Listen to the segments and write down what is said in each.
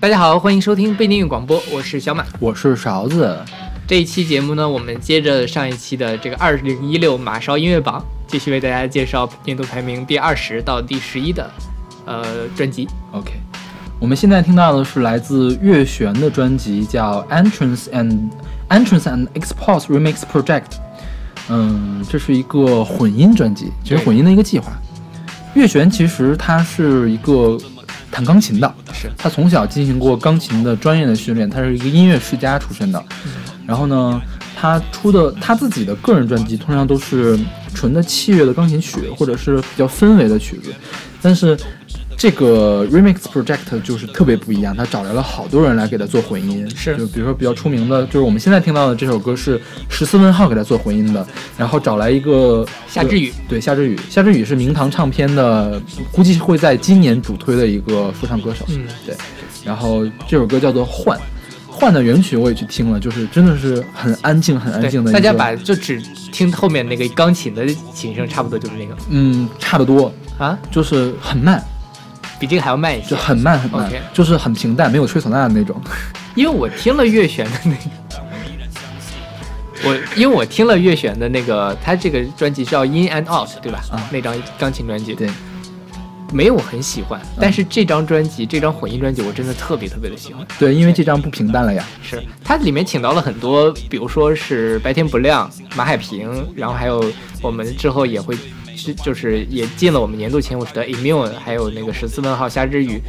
大家好，欢迎收听背景音乐广播，我是小马。我是勺子。这一期节目呢，我们接着上一期的这个二零一六马勺音乐榜，继续为大家介绍年度排名第二十到第十一的呃专辑。OK，我们现在听到的是来自月璇的专辑，叫 Entrance and Entrance and Expose Remix Project。嗯，这是一个混音专辑，其实混音的一个计划。月璇其实他是一个弹钢琴的，是他从小进行过钢琴的专业的训练，他是一个音乐世家出身的。然后呢，他出的他自己的个人专辑通常都是纯的器乐的钢琴曲，或者是比较氛围的曲子。但是这个 remix project 就是特别不一样，他找来了好多人来给他做混音，是。就比如说比较出名的，就是我们现在听到的这首歌是十四问号给他做混音的，然后找来一个夏之雨，对夏之雨，夏之雨是明堂唱片的，估计会在今年主推的一个说唱歌手，嗯。对，然后这首歌叫做换。换的原曲我也去听了，就是真的是很安静、很安静的。大家把就只听后面那个钢琴的琴声，差不多就是那个。嗯，差不多，啊，就是很慢，比这个还要慢一些就。很慢很慢就是很平淡，没有吹唢呐的那种。因为我听了月璇的那个，我因为我听了月璇的那个，他这个专辑叫《In and Out》，对吧？啊那张钢琴专辑，对，没有很喜欢，但是这张专辑，这张混音专辑，我真的特别特别的喜欢。对，因为这张不平淡了呀。是它里面请到了很多，比如说是白天不亮、马海平，然后还有我们之后也会，是就是也进了我们年度前五十的 Immune，还有那个十四问号夏之雨。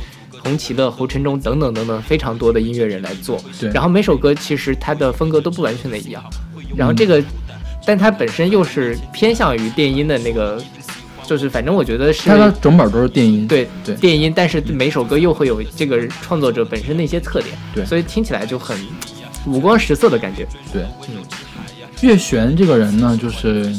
红旗的侯晨忠等等等等非常多的音乐人来做，对然后每首歌其实它的风格都不完全的一样，然后这个，但它本身又是偏向于电音的那个，就是反正我觉得是它的整本都是电音。对对电音，但是每首歌又会有这个创作者本身的一些特点，对所以听起来就很五光十色的感觉。对，嗯，月璇这个人呢，就是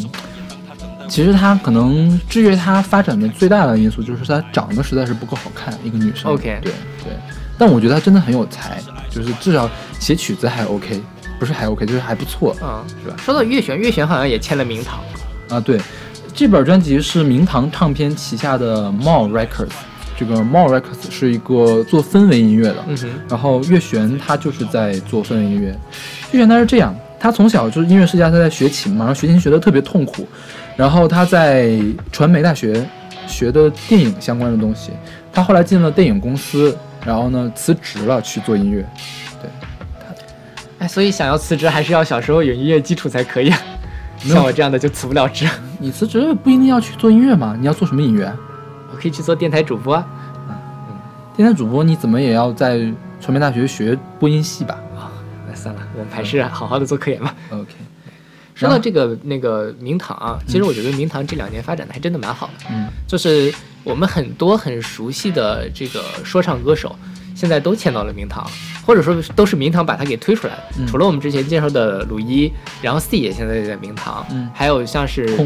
其实他可能制约他发展的最大的因素就是他长得实在是不够好看，一个女生。OK 对对，但我觉得他真的很有才，就是至少写曲子还 OK，不是还 OK，就是还不错嗯，是吧？说到月璇，月璇好像也签了名堂，啊。对，这本专辑是明堂唱片旗下的 Mall Records，这个 Mall Records 是一个做氛围音乐的。嗯哼，然后月璇她就是在做氛围音乐。月璇她是这样，她从小就是音乐世家，她在学琴嘛，然后学琴学的特别痛苦，然后他在传媒大学学的电影相关的东西，他后来进了电影公司，然后呢辞职了去做音乐。对哎，所以想要辞职，还是要小时候有音乐基础才可以啊。像我这样的就辞不了职，你辞职不一定要去做音乐嘛，你要做什么音乐？我可以去做电台主播啊。电台主播你怎么也要在传媒大学学播音系吧那算了，我们还是好好的做科研吧。？OK，说到这个那个明堂啊，其实我觉得明堂这两年发展的还真的蛮好的。嗯，就是我们很多很熟悉的这个说唱歌手，现在都签到了明堂，或者说都是明堂把他给推出来的。嗯除了我们之前介绍的鲁一，然后 C 也现在也在明堂，嗯还有像是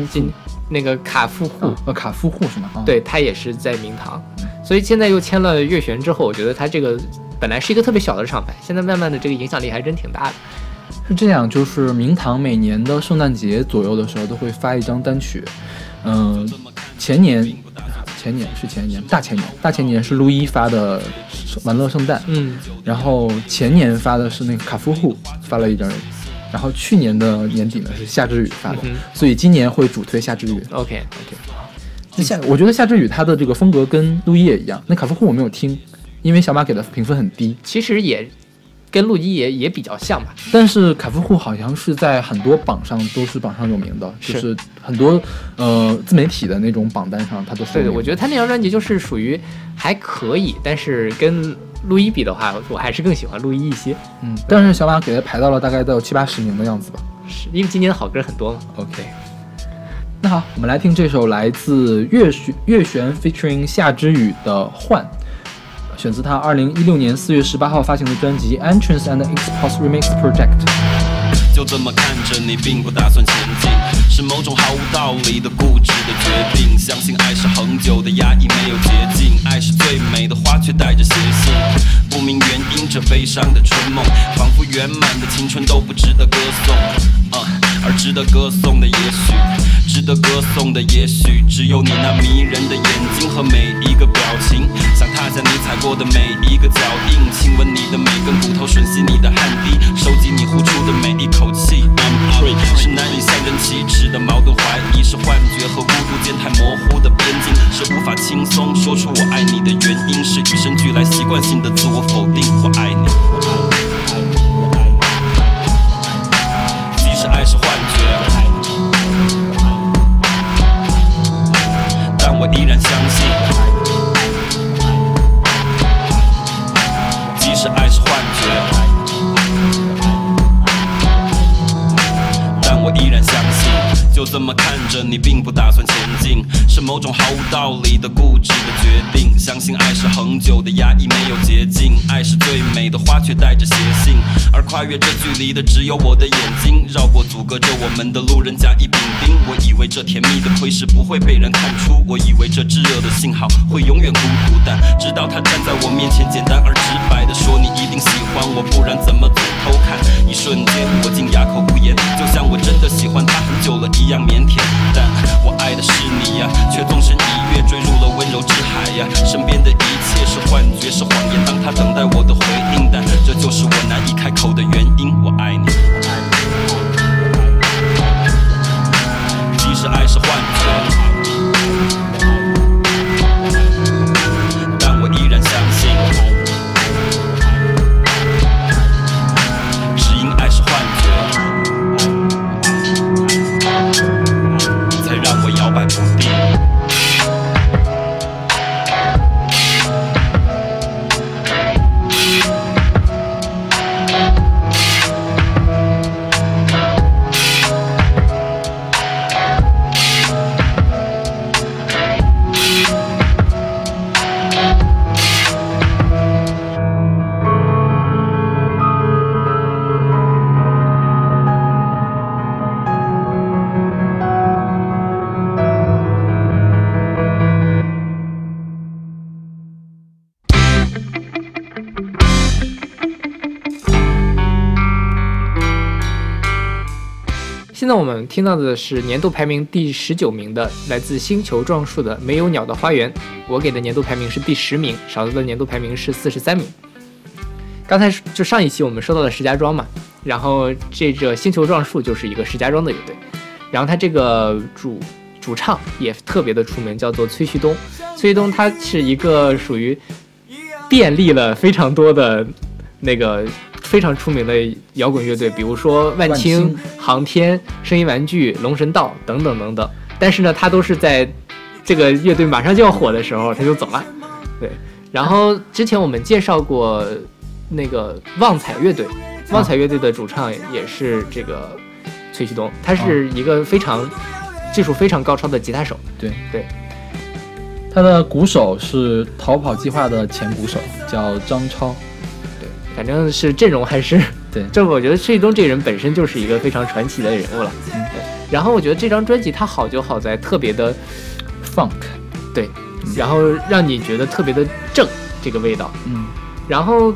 那个卡夫户，呃，卡夫户是吗？啊，对他也是在明堂，所以现在又签了月璇之后，我觉得他这个本来是一个特别小的厂牌，现在慢慢的这个影响力还真挺大的。是这样，就是明堂每年的圣诞节左右的时候都会发一张单曲，嗯、前年，前年是前年，大前年，大前年是路易发的《玩乐圣诞》，嗯，然后前年发的是那个卡夫户发了一张，然后去年的年底呢是夏之雨发的，嗯所以今年会主推夏之雨。OK，那夏，我觉得夏之雨他的这个风格跟路易也一样，那卡夫户我没有听，因为小马给的评分很低，其实也跟陆一也也比较像吧。但是凯夫户好像是在很多榜上都是榜上有名的，是就是很多呃自媒体的那种榜单上，他都是对我觉得他那张专辑就是属于还可以，但是跟陆一比的话，我还是更喜欢陆一一些，嗯，但是小马给他排到了大概到七八十名的样子吧。是因为今年的好歌很多嘛。OK，那好，我们来听这首来自月璇月璇 featuring 夏之雨的《换》，选自他二零一六年四月十八号发行的专辑《Entrance and Expose Remix Project》。就这么看着你，并不打算前进，是某种毫无道理的固执的决定。相信爱是恒久的压抑，没有捷径。爱是最美的花，却带着邪性。不明原因，这悲伤的春梦，仿佛圆满的青春都不值得歌颂。呃，而值得歌颂的，也许值得歌颂的，也许只有你那迷人的眼睛和每一个表情。想踏下你踩过的每一个脚印，亲吻你的每根骨头，吮吸你的汗滴，收集你呼出的每一口气。是难以向人启齿的矛盾怀疑，是幻觉和孤独间太模糊的边境，是无法轻松说出我爱你的原因，是与生俱来习惯性的自我否定。我爱你，某种毫无道理的固执。跨越这距离的只有我的眼睛，绕过阻隔着我们的路人甲乙丙丁。我以为这甜蜜的窥视不会被人看出，我以为这炙热的信号会永远孤独，但直到他站在我面前，简单而直白的说：“你一定喜欢我，不然怎么总偷看？”一瞬间，我竟哑口无言，就像我真的喜欢他很久了一样腼腆。但我爱的是你呀，却纵身一跃坠入了温柔之海呀。身边的一切是幻觉，是谎言，当他等待我的回应，但这就是我难以开口的原因。我爱你，即使爱是幻觉，我们听到的是年度排名第十九名的，来自星球撞树的《没有鸟的花园》。我给的年度排名是第十名，勺子的年度排名是四十三名。刚才就上一期我们说到了石家庄嘛，然后这个星球撞树就是一个石家庄的乐队，然后他这个主主唱也特别的出名，叫做崔旭东。崔旭东他是一个属于便利了非常多的那个非常出名的摇滚乐队，比如说万青、航天、声音玩具、龙神道等等等等。但是呢，他都是在这个乐队马上就要火的时候他就走了。对，然后之前我们介绍过那个旺财乐队，旺财乐队的主唱也是这个崔旭东，他是一个非常技术非常高超的吉他手。对对，他的鼓手是逃跑计划的前鼓手，叫张超。对，反正是阵容还是对。这我觉得崔旭东这人本身就是一个非常传奇的人物了。嗯。对，然后我觉得这张专辑它好就好在特别的 Funk，对，然后让你觉得特别的正这个味道。嗯，然后，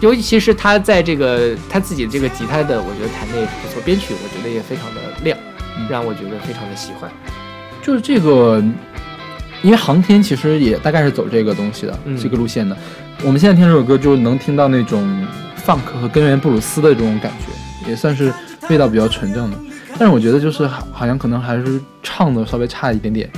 尤其是他在这个他自己这个吉他的，我觉得弹的也不错，编曲我觉得也非常的亮，嗯。让我觉得非常的喜欢。就是这个，因为航天其实也大概是走这个东西的，嗯。这个路线的。我们现在听这首歌，就能听到那种 funk 和根源布鲁斯的这种感觉，也算是味道比较纯正的。但是我觉得就是好，好像可能还是唱的稍微差一点点，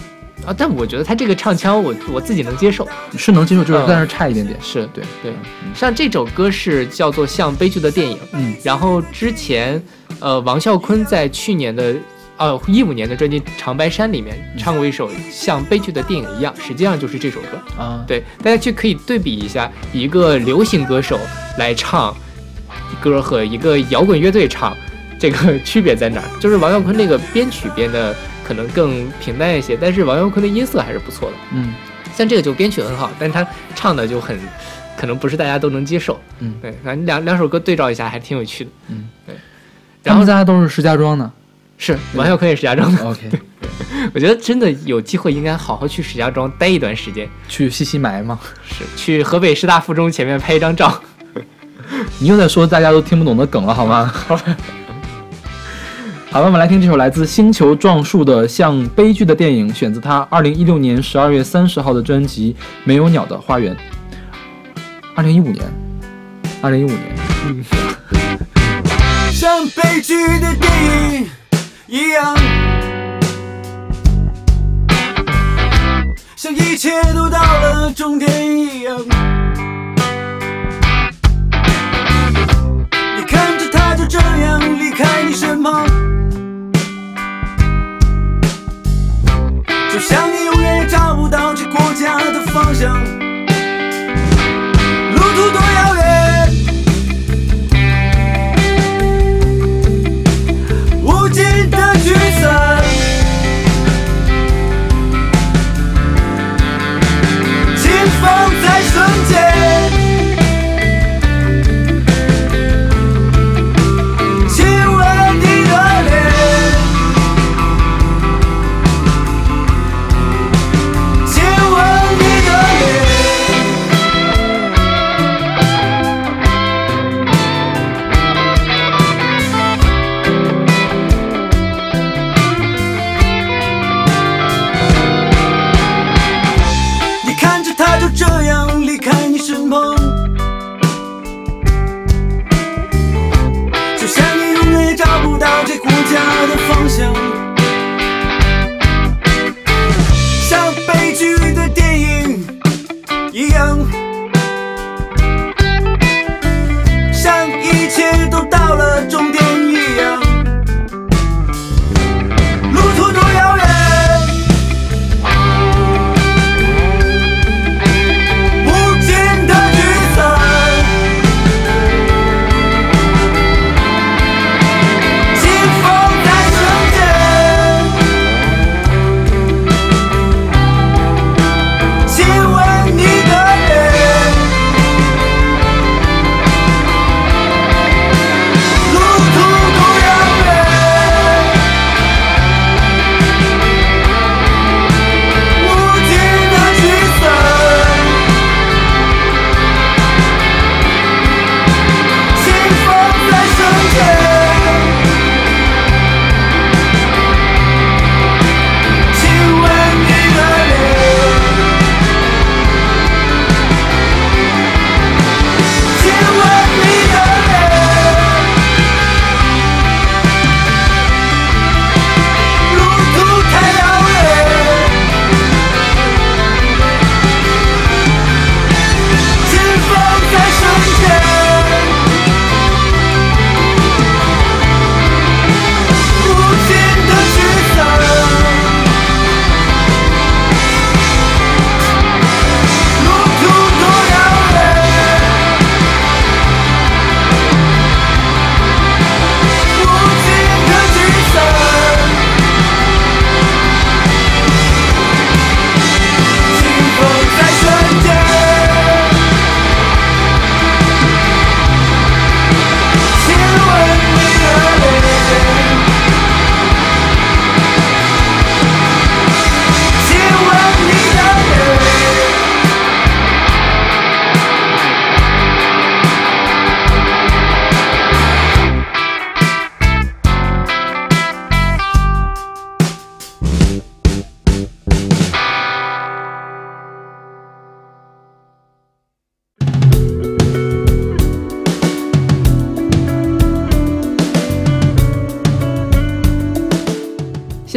啊，但我觉得他这个唱腔我我自己能接受，是能接受，就是、嗯但是差一点点。是。对对。像这首歌是。叫做《像悲剧的电影》，嗯然后之前呃王啸坤在去年的呃一五年的专辑《长白山》里面唱过一首像悲剧的电影一样，实际上就是这首歌。啊，对，大家去可以对比一下一个流行歌手来唱歌和一个摇滚乐队唱，这个 区别在哪儿？就是王啸坤那个编曲编的可能更平淡一些，但是王啸坤的音色还是不错的。嗯像这个就编曲很好，但是他唱的就很，可能不是大家都能接受。嗯，对，反正两两首歌对照一下还挺有趣的。嗯，对。然后大家都是石家庄的。是王啸坤也是石家庄的，OK，我觉得真的有机会应该好好去石家庄待一段时间，去西溪埋吗？是去河北师大附中前面拍一张照。你又在说大家都听不懂的梗了，好吗？好吧。好了，我们来听这首来自星球撞树的《像悲剧的电影》，选自他二零一六年十二月三十号的专辑《没有鸟的花园》。二零一五年，二零一五年，像悲剧的电影一样，像一切都到了终点一样。你看着他就这样离开你身旁，就像你永远也找不到这国家的方向，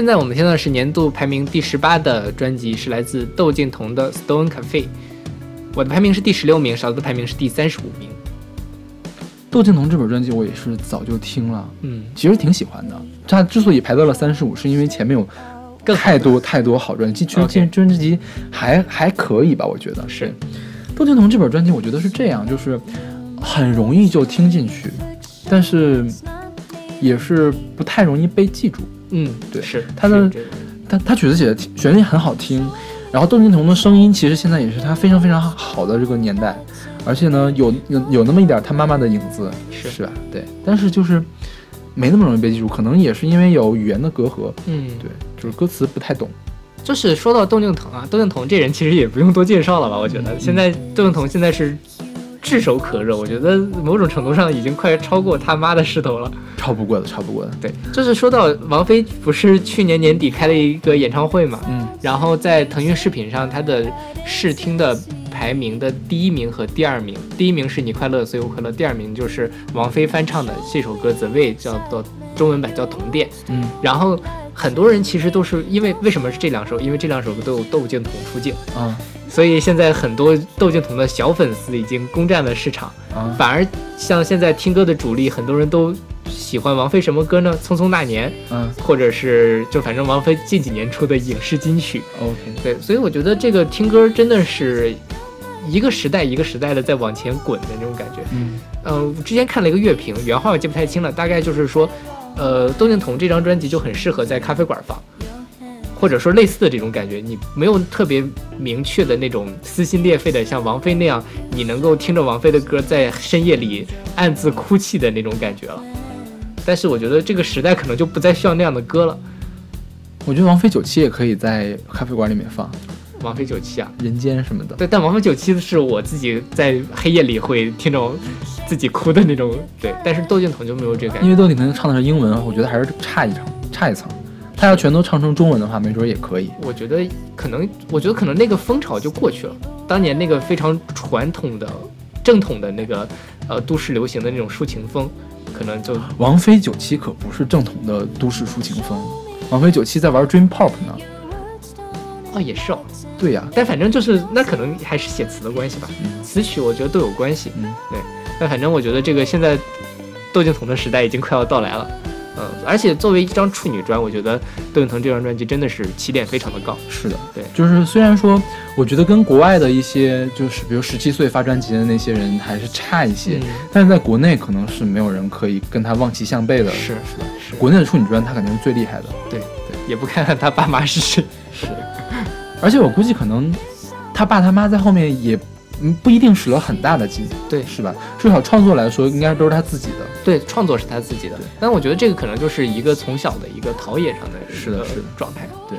现在我们听到的是年度排名第十八的专辑，是来自窦靖童的《Stone Cafe》。我的排名是第十六名，勺子的排名是第三十五名。窦靖童这本专辑我也是早就听了，嗯，其实挺喜欢的。他之所以排到了三十五，是因为前面有更太多太多好专辑，其实其实专辑还还可以吧，我觉得是。窦靖童这本专辑，我觉得是这样，就是很容易就听进去，但是也是不太容易被记住。嗯，对是他的他他曲子写的旋律很好听，然后窦靖童的声音其实现在也是他非常非常好的这个年代，而且呢有有有那么一点他妈妈的影子，是是吧？对，但是就是没那么容易被记住，可能也是因为有语言的隔阂，嗯，对，就是歌词不太懂。就是说到窦靖童啊，窦靖童这人其实也不用多介绍了吧？我觉得现在窦靖童现在是炙手可热，我觉得某种程度上已经快超过他妈的势头了。超不过的，超不过的。对，就是说到王菲不是去年年底开了一个演唱会嘛，嗯，然后在腾讯视频上，她的试听的排名的第一名和第二名，第一名是你快乐所以我快乐，第二名就是王菲翻唱的这首歌《The Way》，叫做中文版叫《同店》。嗯然后很多人其实都是因为为什么是这两首？因为这两首歌都有窦靖童出镜，啊所以现在很多窦靖童的小粉丝已经攻占了市场。啊反而像现在听歌的主力，很多人都喜欢王菲什么歌呢？《匆匆那年》，嗯或者是就反正王菲近几年出的影视金曲。，OK，对，所以我觉得这个听歌真的是一个时代一个时代的在往前滚的那种感觉。嗯嗯、我之前看了一个乐评，原话我记不太清了，大概就是说，呃，窦靖童这张专辑就很适合在咖啡馆放，或者说类似的这种感觉，你没有特别明确的那种撕心裂肺的，像王菲那样，你能够听着王菲的歌在深夜里暗自哭泣的那种感觉了。但是我觉得这个时代可能就不再需要那样的歌了。我觉得王菲九七也可以在咖啡馆里面放，王菲九七啊，人间什么的。对，但王菲九七是我自己在黑夜里会听着自己哭的那种，对。但是窦靖童就没有这个感觉。因为窦靖童唱的是英文，我觉得还是差一层，差一层。他要全都唱成中文的话，没准也可以。我觉得可能，我觉得可能那个风潮就过去了。当年那个非常传统的、正统的那个呃都市流行的那种抒情风，可能就王菲九七可不是正统的都市抒情风，王菲九七在玩 dream pop 呢。哦也是哦。对呀、但反正就是那可能还是写词的关系吧，嗯词曲我觉得都有关系。嗯，对。但反正我觉得这个现在窦靖童的时代已经快要到来了。嗯，而且作为一张处女专，我觉得窦靖童这张专辑真的是起点非常的高。是的，对就是虽然说，我觉得跟国外的一些就是比如十七岁发专辑的那些人还是差一些，嗯但是在国内可能是没有人可以跟他望其项背的。是是的是，国内的处女专，他肯定是最厉害的。对对，也不看看他爸妈是谁。是，而且我估计可能他爸他妈在后面也嗯不一定使了很大的劲，对是吧？至少创作来说，应该都是他自己的。对，创作是他自己的，但我觉得这个可能就是一个从小的一个陶冶上的一个是的是的状态。对，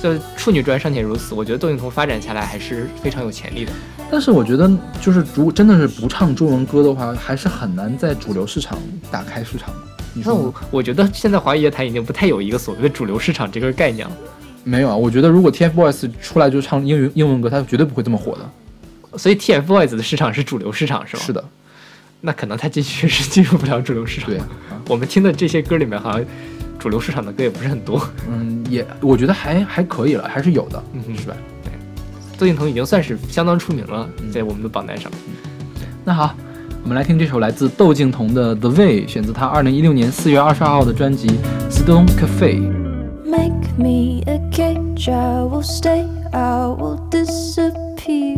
就处女专尚且如此，我觉得窦靖童发展下来还是非常有潜力的。但是我觉得，就是如果真的是不唱中文歌的话，还是很难在主流市场打开市场。你那我我觉得现在华语乐坛已经不太有一个所谓的主流市场这个概念了，没有啊？我觉得如果 TFBOYS 出来就唱英语英文歌，他绝对不会这么火的。所以 TFBOYS 的市场是主流市场是吗？是的，那可能他进去是进入不了主流市场。对我们听的这些歌里面好像主流市场的歌也不是很多。嗯，也我觉得还还可以了，还是有的，嗯哼是吧？对窦靖童已经算是相当出名了，嗯在我们的榜单上。那好，我们来听这首来自窦靖童的《The Way》，选自他二零一六年四月二十二号的专辑《Stone Cafe》。Make me a cage, I will stay, I will disappear.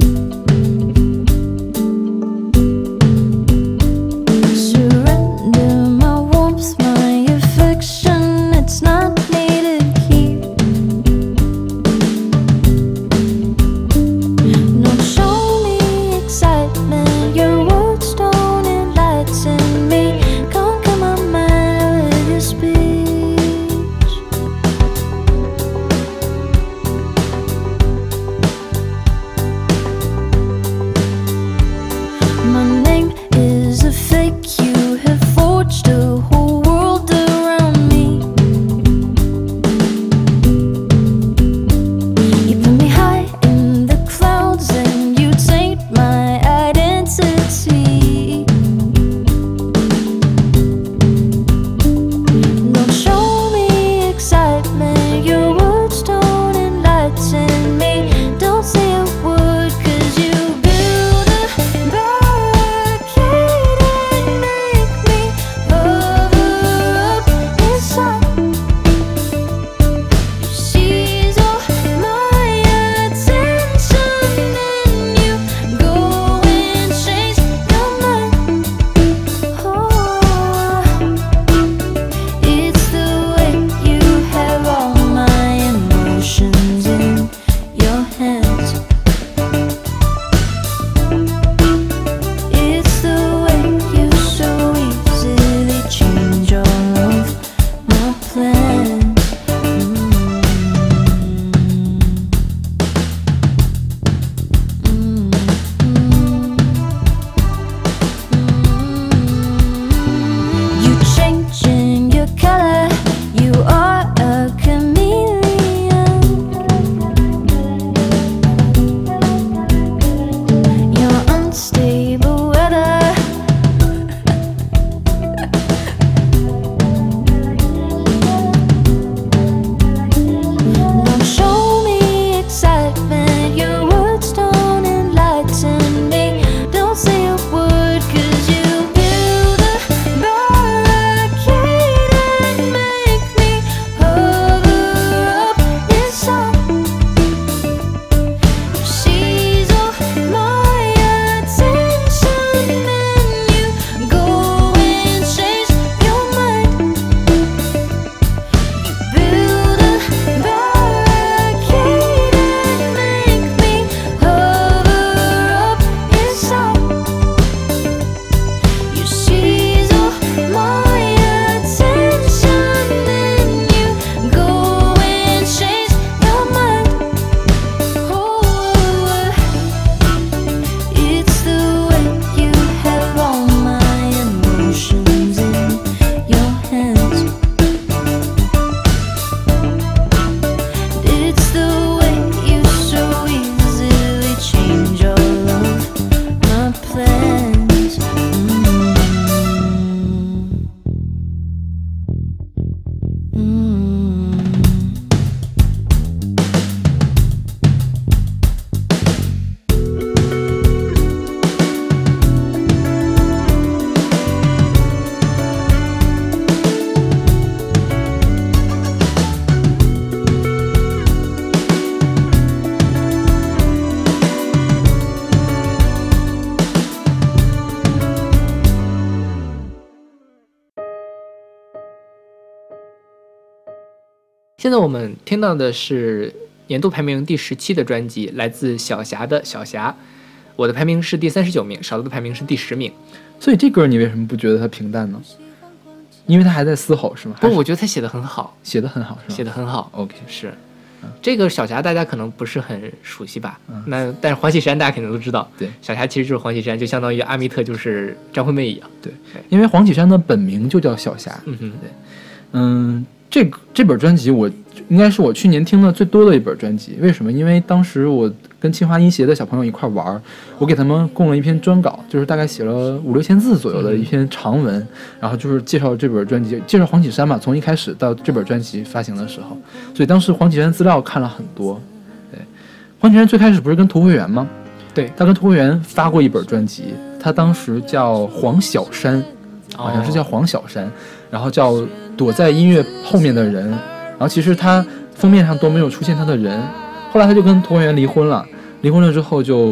听到的是年度排名第十七的专辑，来自小霞的《小霞》。我的排名是第三十九名，少了的排名是第十名。所以这歌你为什么不觉得它平淡呢？因为它还在嘶吼是吗？不，是我觉得他写的很好，写的很好是吗？写的很好。OK 是，这个小霞大家可能不是很熟悉吧？那但是黄绮珊大家肯定都知道。对小霞其实就是黄绮珊，就相当于阿密特就是张惠妹一样。对因为黄绮珊的本名就叫小霞。嗯哼，嗯，这个这本专辑我应该是我去年听的最多的一本专辑。为什么？因为当时我跟清华音协的小朋友一块玩，我给他们供了一篇专稿，就是大概写了五六千字左右的一篇长文，然后就是介绍这本专辑，介绍黄绮珊嘛，从一开始到这本专辑发行的时候，所以当时黄绮珊资料看了很多。对，黄绮珊最开始不是跟涂慧源吗？对，他跟涂慧源发过一本专辑，他当时叫黄小山，好像是叫黄小山，然后叫躲在音乐后面的人，后其实他封面上都没有出现他的人，后来他就跟涂慧源离婚了，离婚了之后就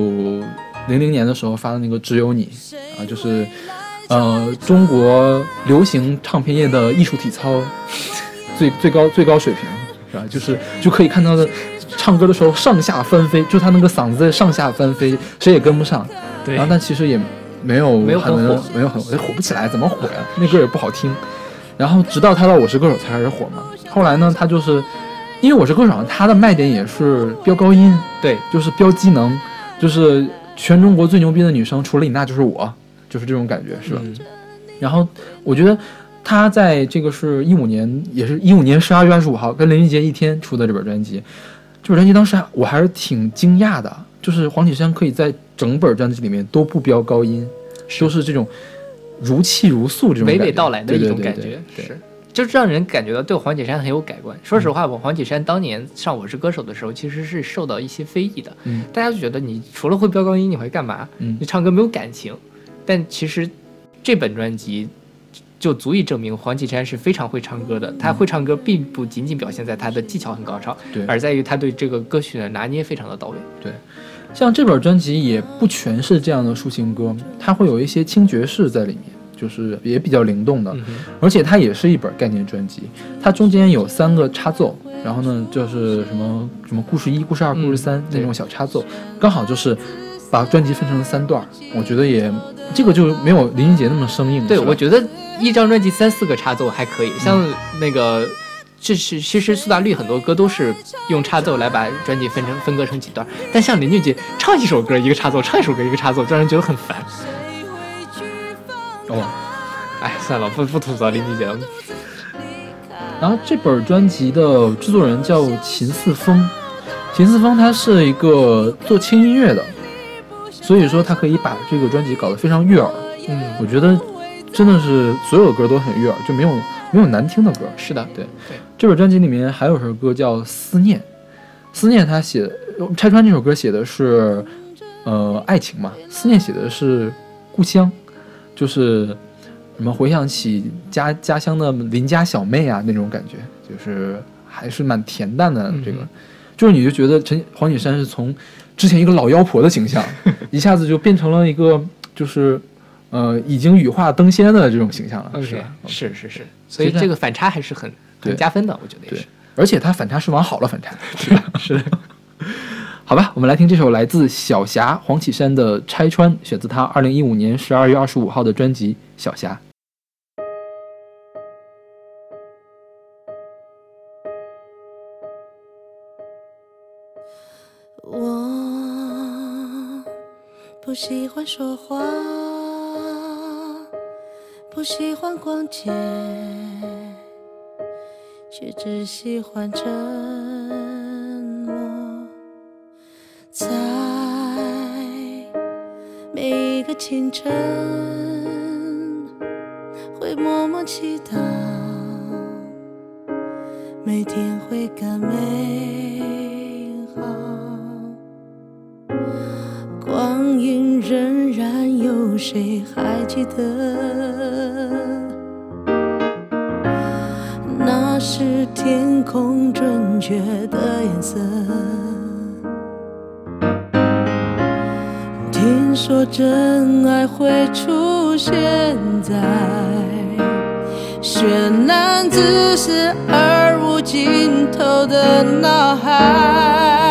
零零年的时候发的那个只有你啊，就是呃中国流行唱片业的艺术体操最最高最高水平是吧？就是就可以看到的。唱歌的时候上下翻飞，就他那个嗓子在上下翻飞，谁也跟不上。对然后但其实也没有没有很很火没有很火，火不起来，怎么火呀？那歌也不好听。然后直到他到《我是歌手》才开始火嘛。后来呢，他就是因为《我是歌手》，他的卖点也是飙高音，对，就是飙机能，就是全中国最牛逼的女生，除了李娜就是我，就是这种感觉，是吧？嗯。然后我觉得他在这个是一五年，也是一五年十二月二十五号跟林俊杰一天出的这本专辑。这本专辑当时还我还是挺惊讶的，就是黄绮珊可以在整本专辑里面都不飙高音，都是这种如泣如诉这种娓娓道来的一对对对种感觉，对。是，就是让人感觉到对黄绮珊很有改观。说实话，我黄绮珊当年上《我是歌手》的时候，其实是受到一些非议的，嗯大家就觉得你除了会飙高音，你会干嘛？嗯你唱歌没有感情。但其实这本专辑就足以证明黄绮珊是非常会唱歌的。她会唱歌，并不仅仅表现在她的技巧很高超，对而在于她对这个歌曲的拿捏非常的到位。对像这本专辑也不全是这样的抒情歌，它会有一些轻爵士在里面，就是也比较灵动的，嗯，而且它也是一本概念专辑。它中间有三个插奏，然后呢就是什么什么故事一、故事二、嗯故事三、对那种小插奏，刚好就是把专辑分成了三段儿。我觉得也这个就没有林俊杰那么生硬。对，我觉得一张专辑三四个插奏还可以，像那个。这是其实苏打绿很多歌都是用插奏来把专辑分成分割成几段，但像林俊杰唱一首歌一个插奏，唱一首歌一个插奏，让人觉得很烦。哦。哎，算了，不不吐槽林俊杰了。然后这本专辑的制作人叫秦四峰，秦四峰他是一个做轻音乐的，所以说他可以把这个专辑搞得非常悦耳。嗯，我觉得真的是所有的歌都很悦耳，就没有没有难听的歌。是的，对对，这本专辑里面还有首歌叫《思念》，思念他写拆穿这首歌写的是呃爱情嘛，思念写的是故乡，就是什么回想起家家乡的邻家小妹啊那种感觉，就是还是蛮恬淡的这个，嗯就是你就觉得陈黄景山是从之前一个老妖婆的形象，一下子就变成了一个就是呃已经羽化登仙的这种形象了，是吧？是是是，所以这个反差还是很很加分的，我觉得也是。，而且它反差是往好了反差，是吧？是的。好吧，我们来听这首来自小霞黄绮珊的《拆穿》，选自她二零一五年十二月二十五号的专辑《小霞》。我不喜欢说话，不喜欢逛街，却只喜欢沉清晨，会默默祈祷，每天会更美好。光阴荏苒，有谁还记得？那是天空准确的颜色。说真爱会出现在绚烂自私而无尽头的脑海。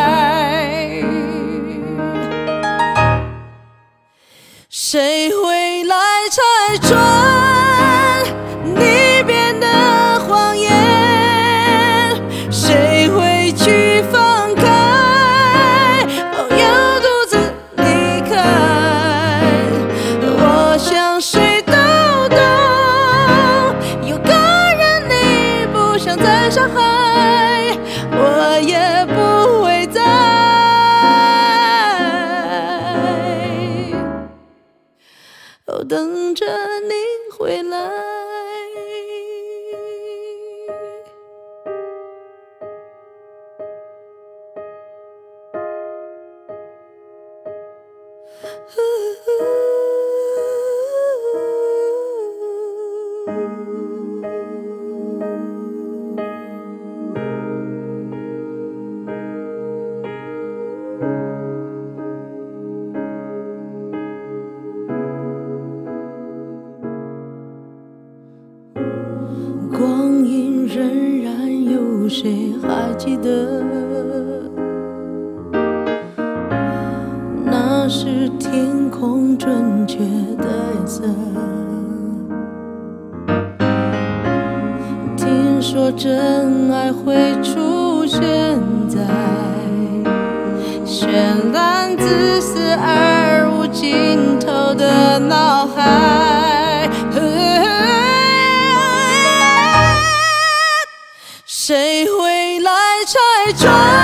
还记得？那是天空准确的颜色。听说真爱会出现在绚烂、自私而无尽头的脑海。谁会拆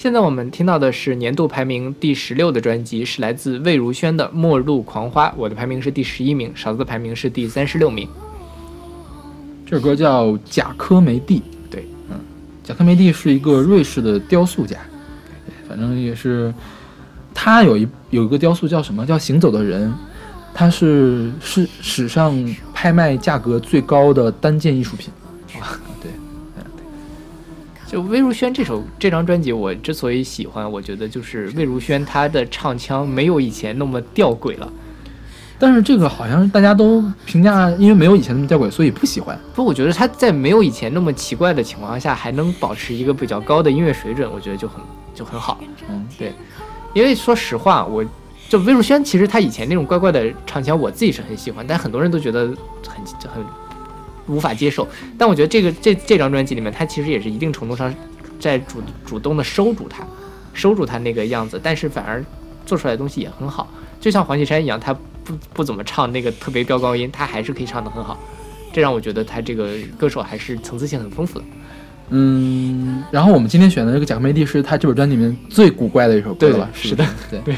现在我们听到的是年度排名第十六的专辑，是来自魏如萱的《末路狂花》，我的排名是第十一名，勺子的排名是第三十六名。这首歌叫《贾科梅蒂》，对，嗯，贾科梅蒂是一个瑞士的雕塑家，反正也是，他有一有一个雕塑叫什么？叫《行走的人》，他是是史上拍卖价格最高的单件艺术品。对，就魏如萱这首这张专辑，我之所以喜欢，我觉得就是魏如萱她的唱腔没有以前那么吊诡了。但是这个好像大家都评价，因为没有以前那么吊诡，所以不喜欢。不，我觉得她在没有以前那么奇怪的情况下，还能保持一个比较高的音乐水准，我觉得就很就很好。嗯，对，因为说实话，我就魏如萱，其实她以前那种怪怪的唱腔，我自己是很喜欢，但很多人都觉得很很无法接受。但我觉得这个这这张专辑里面，他其实也是一定程度上在主主动的收住他，收住他那个样子，但是反而做出来的东西也很好。就像黄绮珊一样，他不不怎么唱那个特别飙高音，他还是可以唱得很好。这让我觉得他这个歌手还是层次性很丰富的。嗯，然后我们今天选的这个《贾科梅蒂》是他这本专辑里面最古怪的一首歌了吧？是的对对。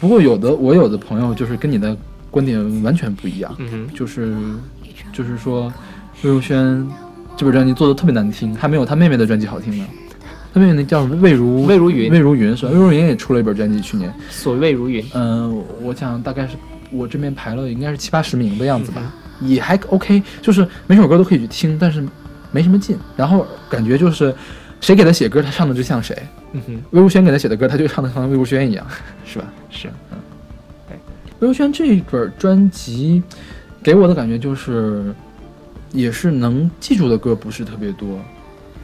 不过有的我有的朋友就是跟你的观点完全不一样，嗯哼，就是就是说魏如萱这本专辑做的特别难听，还没有她妹妹的专辑好听呢。她妹妹那叫魏如魏如云魏如云是吧？魏如云也出了一本专辑，去年。所谓如云，嗯、我想大概是我这边排了应该是七八十名的样子吧，也还 OK，就是每首歌都可以去听，但是没什么劲。然后感觉就是谁给他写歌，他唱的就像谁。嗯哼，魏如萱给他写的歌，他就唱的像魏如萱一样，是吧？是，嗯魏如萱这一本专辑给我的感觉就是，也是能记住的歌不是特别多，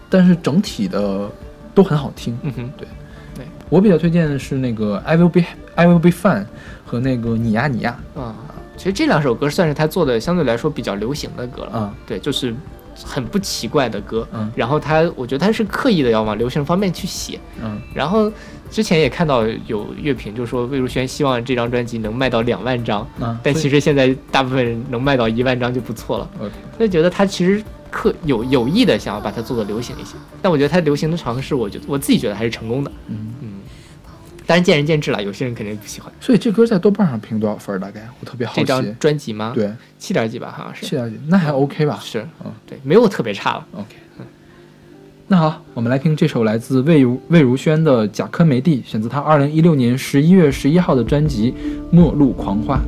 但是整体的都很好听。嗯哼，对，对我比较推荐的是那个《I Will Be I Will Be Fine》和那个你呀你呀。啊，其实这两首歌算是他做的相对来说比较流行的歌了。嗯对，就是很不奇怪的歌。嗯然后他，我觉得他是刻意的要往流行方面去写。嗯然后之前也看到有乐评就说魏如萱希望这张专辑能卖到两万张，嗯，但其实现在大部分人能卖到一万张就不错了。就觉得他其实刻有有意的想要把它做的流行一些，但我觉得他流行的尝试，我觉得我自己觉得还是成功的。嗯嗯，当然见仁见智了，有些人肯定不喜欢所以这歌在豆瓣上评多少分儿？大概我特别好奇。这张专辑吗？，对，七点几吧，好像是。七点几，那还 OK 吧？是，嗯对，没有特别差了。OK。那好，我们来听这首来自魏如魏如萱的《贾科梅蒂》，选择她二零一六年十一月十一号的专辑《末路狂花》。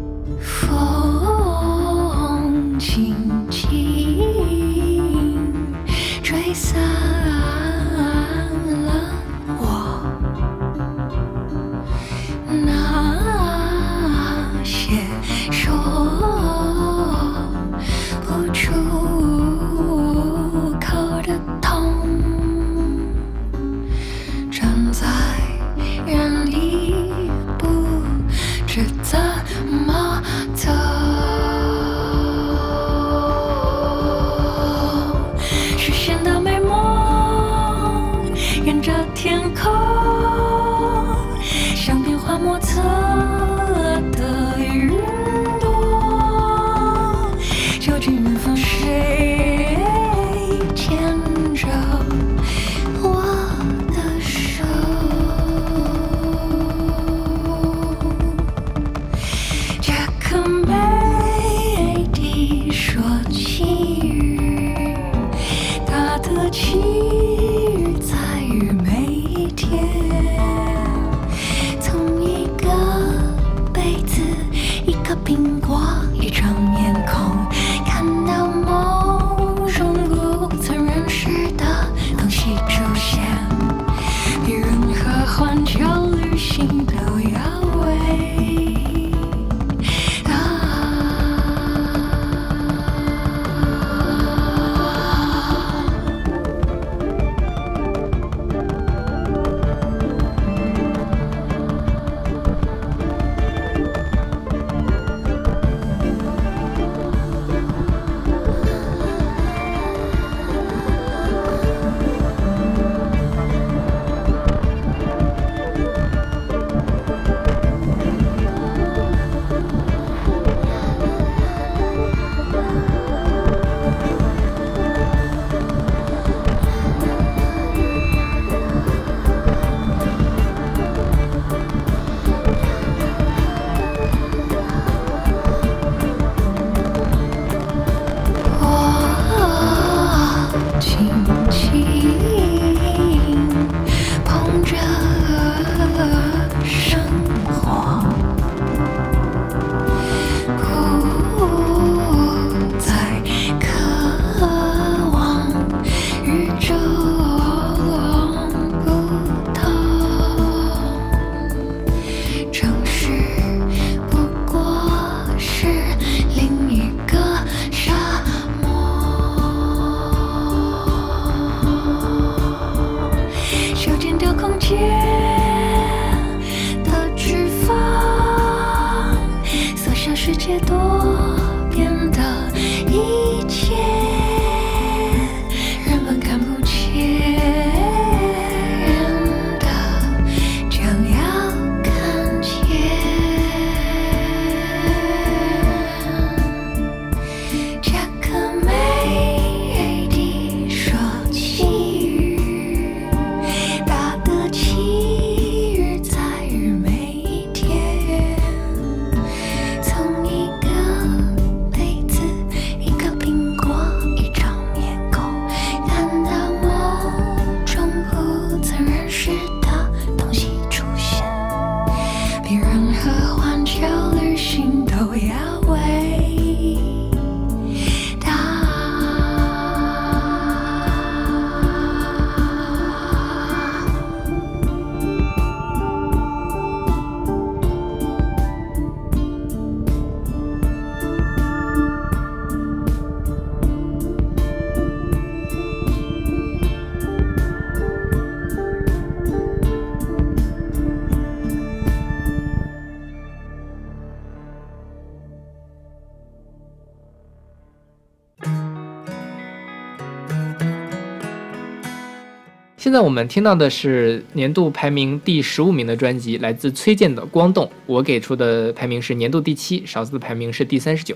在我们听到的是年度排名第十五名的专辑，来自崔健的《光动》。我给出的排名是年度第七，勺子的排名是第三十九。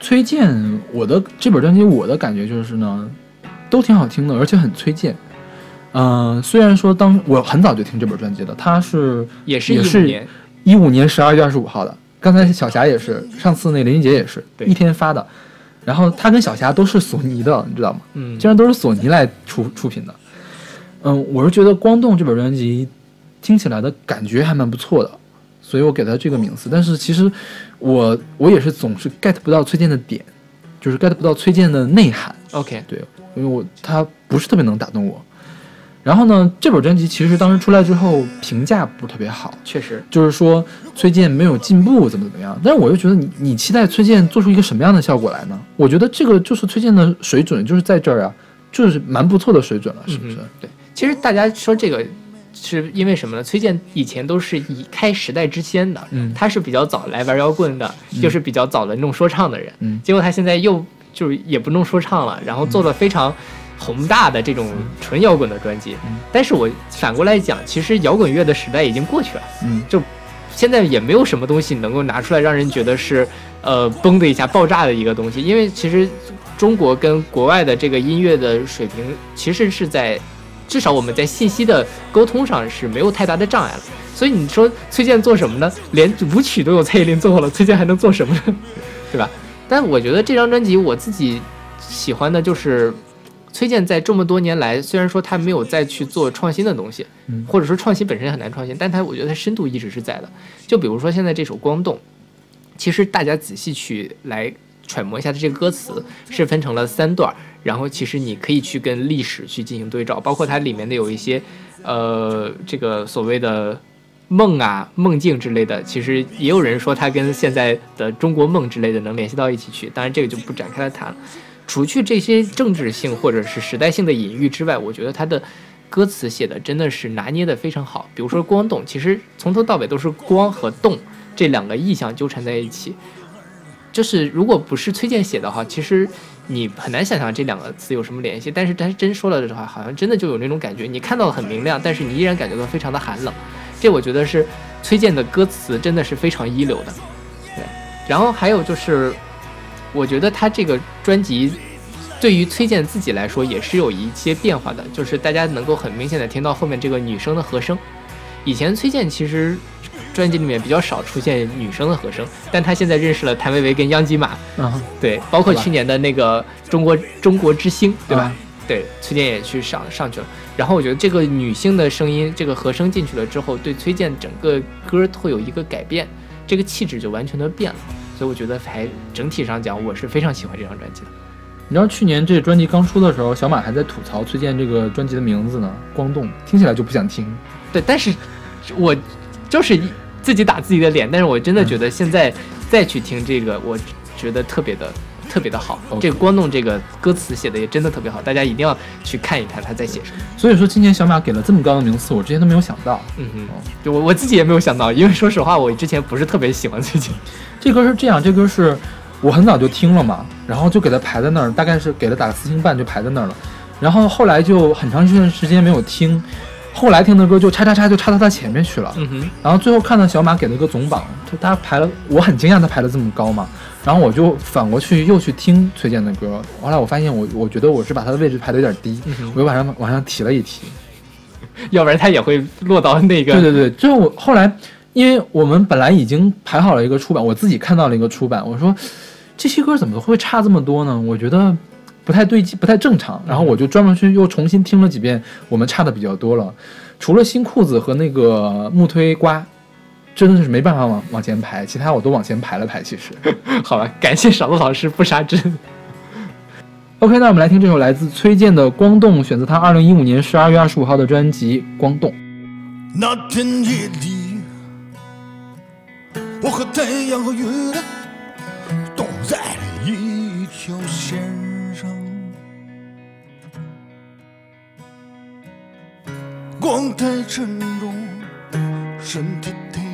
崔健，我的这本专辑，我的感觉就是呢，都挺好听的，而且很崔健。嗯、虽然说当我很早就听这本专辑了，它是也是也是一五年，一五年十二月二十五号的。刚才小霞也是，上次那林俊杰也是对一天发的。然后他跟小霞都是索尼的，你知道吗？嗯，竟然都是索尼来出出品的。嗯，我是觉得《光动》这本专辑听起来的感觉还蛮不错的，所以我给它这个名字。但是其实我我也是总是 get 不到崔健的点，就是 get 不到崔健的内涵。OK，对，因为我他不是特别能打动我。然后呢，这本专辑其实当时出来之后评价不是特别好，确实，就是说崔健没有进步，怎么怎么样。但是我又觉得你你期待崔健做出一个什么样的效果来呢？我觉得这个就是崔健的水准，就是在这儿啊，就是蛮不错的水准了，是不是？嗯对，其实大家说这个。是因为什么呢？崔健以前都是以开时代之先的，嗯他是比较早来玩摇滚的，就是比较早的弄说唱的人。嗯结果他现在又就是也不弄说唱了，然后做了非常宏大的这种纯摇滚的专辑。嗯但是我反过来讲，其实摇滚乐的时代已经过去了，嗯就现在也没有什么东西能够拿出来让人觉得是呃嘣的一下爆炸的一个东西，因为其实中国跟国外的这个音乐的水平其实是在至少我们在信息的沟通上是没有太大的障碍了。所以你说崔健做什么呢？连舞曲都有蔡依林做了，崔健还能做什么呢？对吧？但我觉得这张专辑我自己喜欢的就是崔健在这么多年来，虽然说他没有再去做创新的东西，嗯或者说创新本身很难创新，但他我觉得他深度一直是在的。就比如说现在这首《光动》，其实大家仔细去来揣摩一下它这个歌词，是分成了三段儿，然后其实你可以去跟历史去进行对照，包括它里面的有一些呃这个所谓的。梦啊，梦境之类的，其实也有人说它跟现在的中国梦之类的能联系到一起去，当然这个就不展开来谈了。除去这些政治性或者是时代性的隐喻之外，我觉得它的歌词写的真的是拿捏的非常好。比如说“光动”，其实从头到尾都是光和动这两个意象纠缠在一起。就是如果不是崔健写的话，其实你很难想象这两个词有什么联系。但是他真说了的话，好像真的就有那种感觉，你看到很明亮，但是你依然感觉到非常的寒冷。这我觉得是崔健的歌词真的是非常一流的。对，然后还有就是，我觉得他这个专辑对于崔健自己来说也是有一些变化的，就是大家能够很明显的听到后面这个女生的和声。以前崔健其实 专辑里面比较少出现女生的和声，但他现在认识了谭维维跟央吉玛，嗯，对，包括去年的那个中国中国之星，对吧？啊对，崔健也去上上去了。然后我觉得这个女性的声音，这个和声进去了之后，对崔健整个歌会有一个改变，这个气质就完全的变了。所以我觉得还整体上讲，我是非常喜欢这张专辑的。你知道去年这专辑刚出的时候，小马还在吐槽崔健这个专辑的名字呢，《光动》，听起来就不想听。对，但是我就是一自己打自己的脸，但是我真的觉得现在再去听这个，我觉得特别的特别的好。这个光弄这个歌词写的也真的特别好，大家一定要去看一看他在写什么。所以说今年小马给了这么高的名次，我之前都没有想到。嗯哼，就我我自己也没有想到，因为说实话，我之前不是特别喜欢最近。这歌是这样，这歌是我很早就听了嘛，然后就给他排在那儿，大概是给了打个四星半就排在那儿了。然后后来就很长一段时间没有听，后来听的歌就叉叉叉就插到他前面去了。嗯哼，然后最后看到小马给了一个总榜，就他排了，我很惊讶他排的这么高嘛。然后我就反过去又去听崔健的歌，后来我发现我我觉得我是把他的位置排的有点低，嗯我又往上往上提了一提。要不然他也会落到那个。对对对，最后我后来，因为我们本来已经排好了一个出版，我自己看到了一个出版，我说这些歌怎么会差这么多呢？我觉得不太对劲，不太正常。然后我就专门去又重新听了几遍，我们差的比较多了。除了新裤子和那个木推瓜，真的是没办法往往前排，其他我都往前排了排。其实 好吧，感谢勺子老师不杀之。，OK，那我们来听这首来自崔健的《光动》，选择他二零一五年十二月二十五号的专辑《光动》。那天夜里，我和太阳和月亮都在光太沉重，身体疼，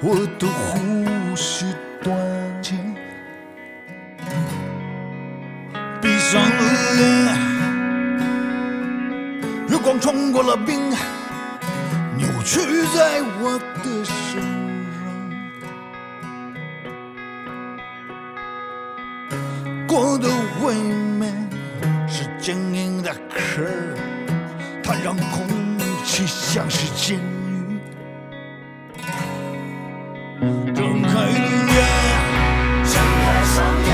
我的呼吸断绝。闭上了眼，月光穿过了冰，扭曲在我的身上。过的外面是坚硬的壳。它让空气像是监狱。睁开你眼，睁开双眼，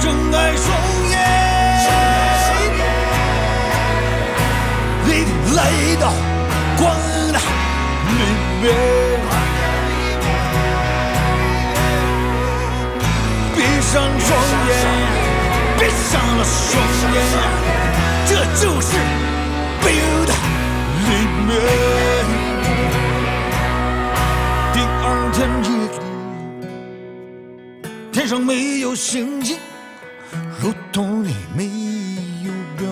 睁开双眼，睁开双眼。你来到光的里面，闭上双眼，闭上了双眼。就是 build 里面。第二天夜里，天上没有星星，如同你没有表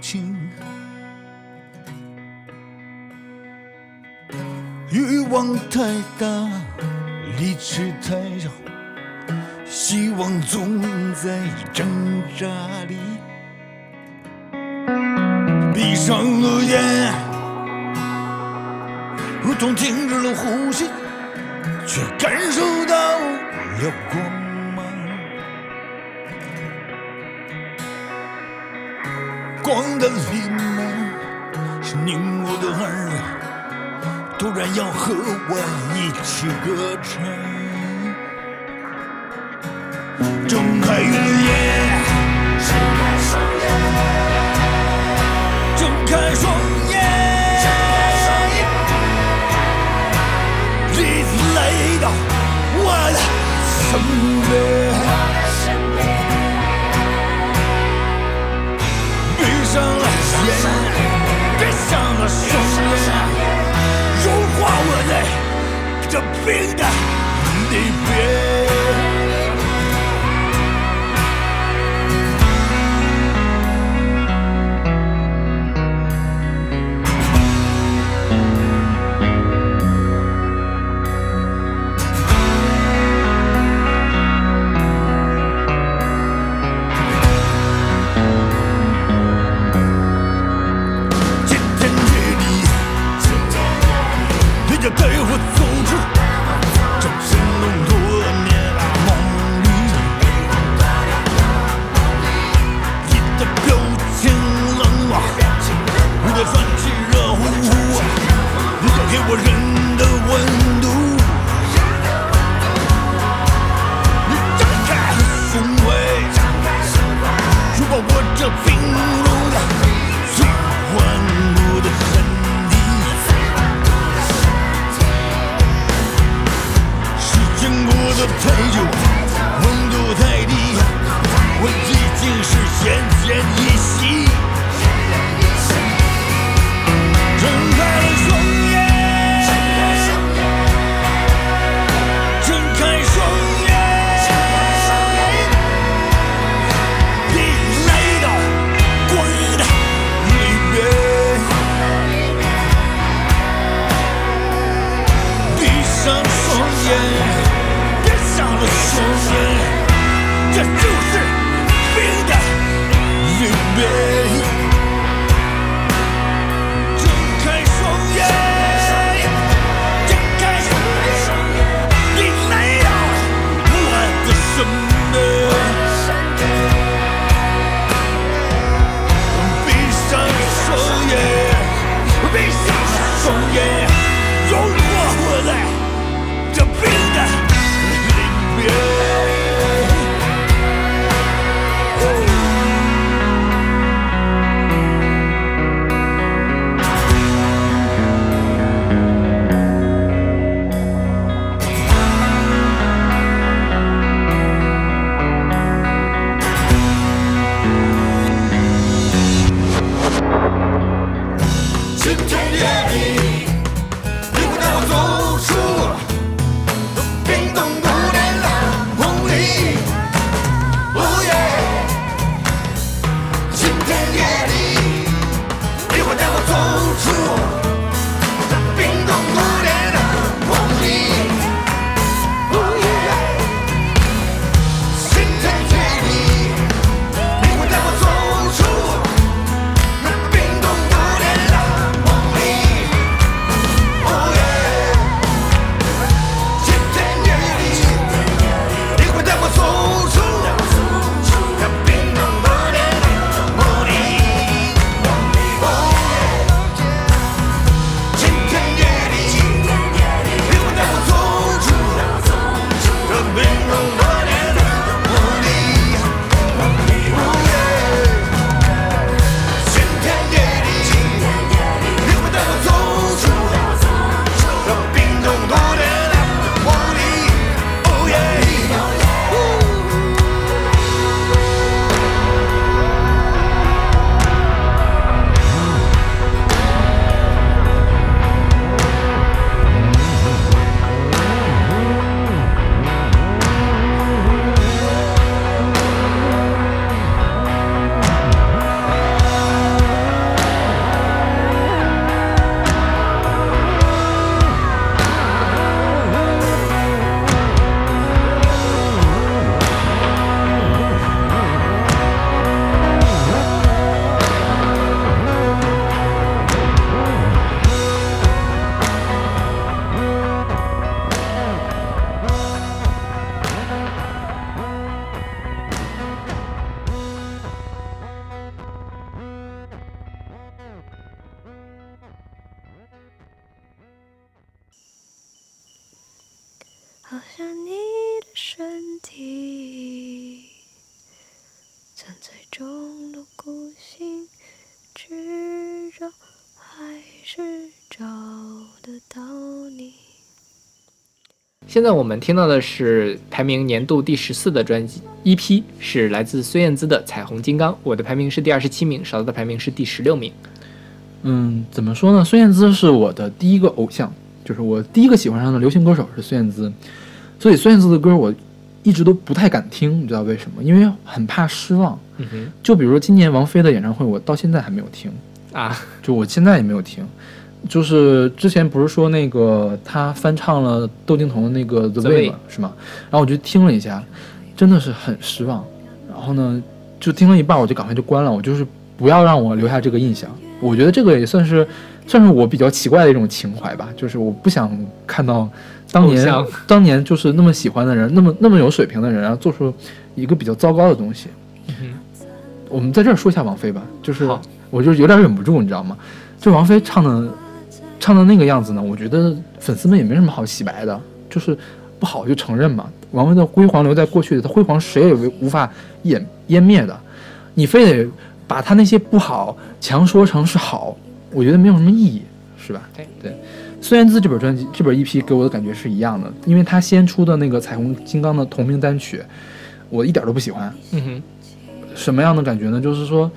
情。欲望太大，理智太小，希望总在挣扎里。闭上了眼，如同停止了呼吸，却感受到了光。光的里面是凝固的二，突然要和我一起歌唱。睁开了眼。敢说现在我们听到的是排名年度第十四的专辑 EP，是来自孙燕姿的《彩虹金刚》，我的排名是第二十七名，勺子的排名是第十六名。嗯，怎么说呢？孙燕姿是我的第一个偶像，就是我第一个喜欢上的流行歌手是孙燕姿，所以孙燕姿的歌我一直都不太敢听，你知道为什么？因为很怕失望。嗯哼，就比如说今年王菲的演唱会，我到现在还没有听，啊，就我现在也没有听。就是之前不是说那个他翻唱了窦靖童的那个《The Way Way》嘛，是吗？然后我就听了一下，真的是很失望。然后呢，就听了一半，我就赶快就关了。我就是不要让我留下这个印象。我觉得这个也算是算是我比较奇怪的一种情怀吧，就是我不想看到当年当年就是那么喜欢的人，那么那么有水平的人，然后做出一个比较糟糕的东西。嗯我们在这儿说一下王菲吧，就是我就有点忍不住，你知道吗？就王菲唱的唱到那个样子呢，我觉得粉丝们也没什么好洗白的，就是不好就承认嘛。王菲的辉煌留在过去的，她辉煌谁也无无法掩湮灭的，你非得把她那些不好强说成是好，我觉得没有什么意义，是吧？对对。孙燕姿这本专辑这本 EP 给我的感觉是一样的，因为她先出的那个彩虹金刚的同名单曲，我一点都不喜欢。嗯哼，什么样的感觉呢？就是说，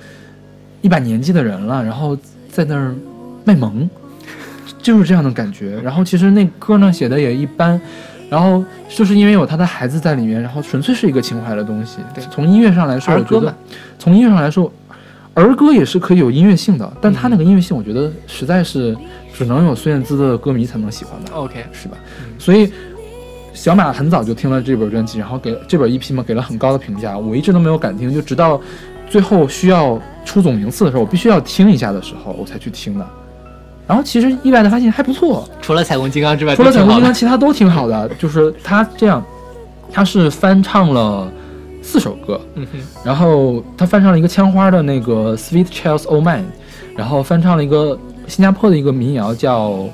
一把年纪的人了，然后在那儿卖萌，就是这样的感觉。然后其实那歌呢写的也一般，然后就是因为有他的孩子在里面，然后纯粹是一个情怀的东西。对从音乐上来说，我觉得从音乐上来说，儿歌也是可以有音乐性的，但他那个音乐性，我觉得实在是只能有孙燕姿的歌迷才能喜欢吧。OK，是吧？所以小马很早就听了这本专辑，然后给这本 EP 嘛给了很高的评价，我一直都没有敢听，就直到最后需要出总名次的时候，我必须要听一下的时候，我才去听的。然后其实意外的发现还不错，除了彩虹金刚之外，除了彩虹金刚，其他都挺好的。就是他这样，他是翻唱了四首歌，嗯哼，然后他翻唱了一个枪花的那个《Sweet Child's O' Mine》，然后翻唱了一个新加坡的一个民谣叫《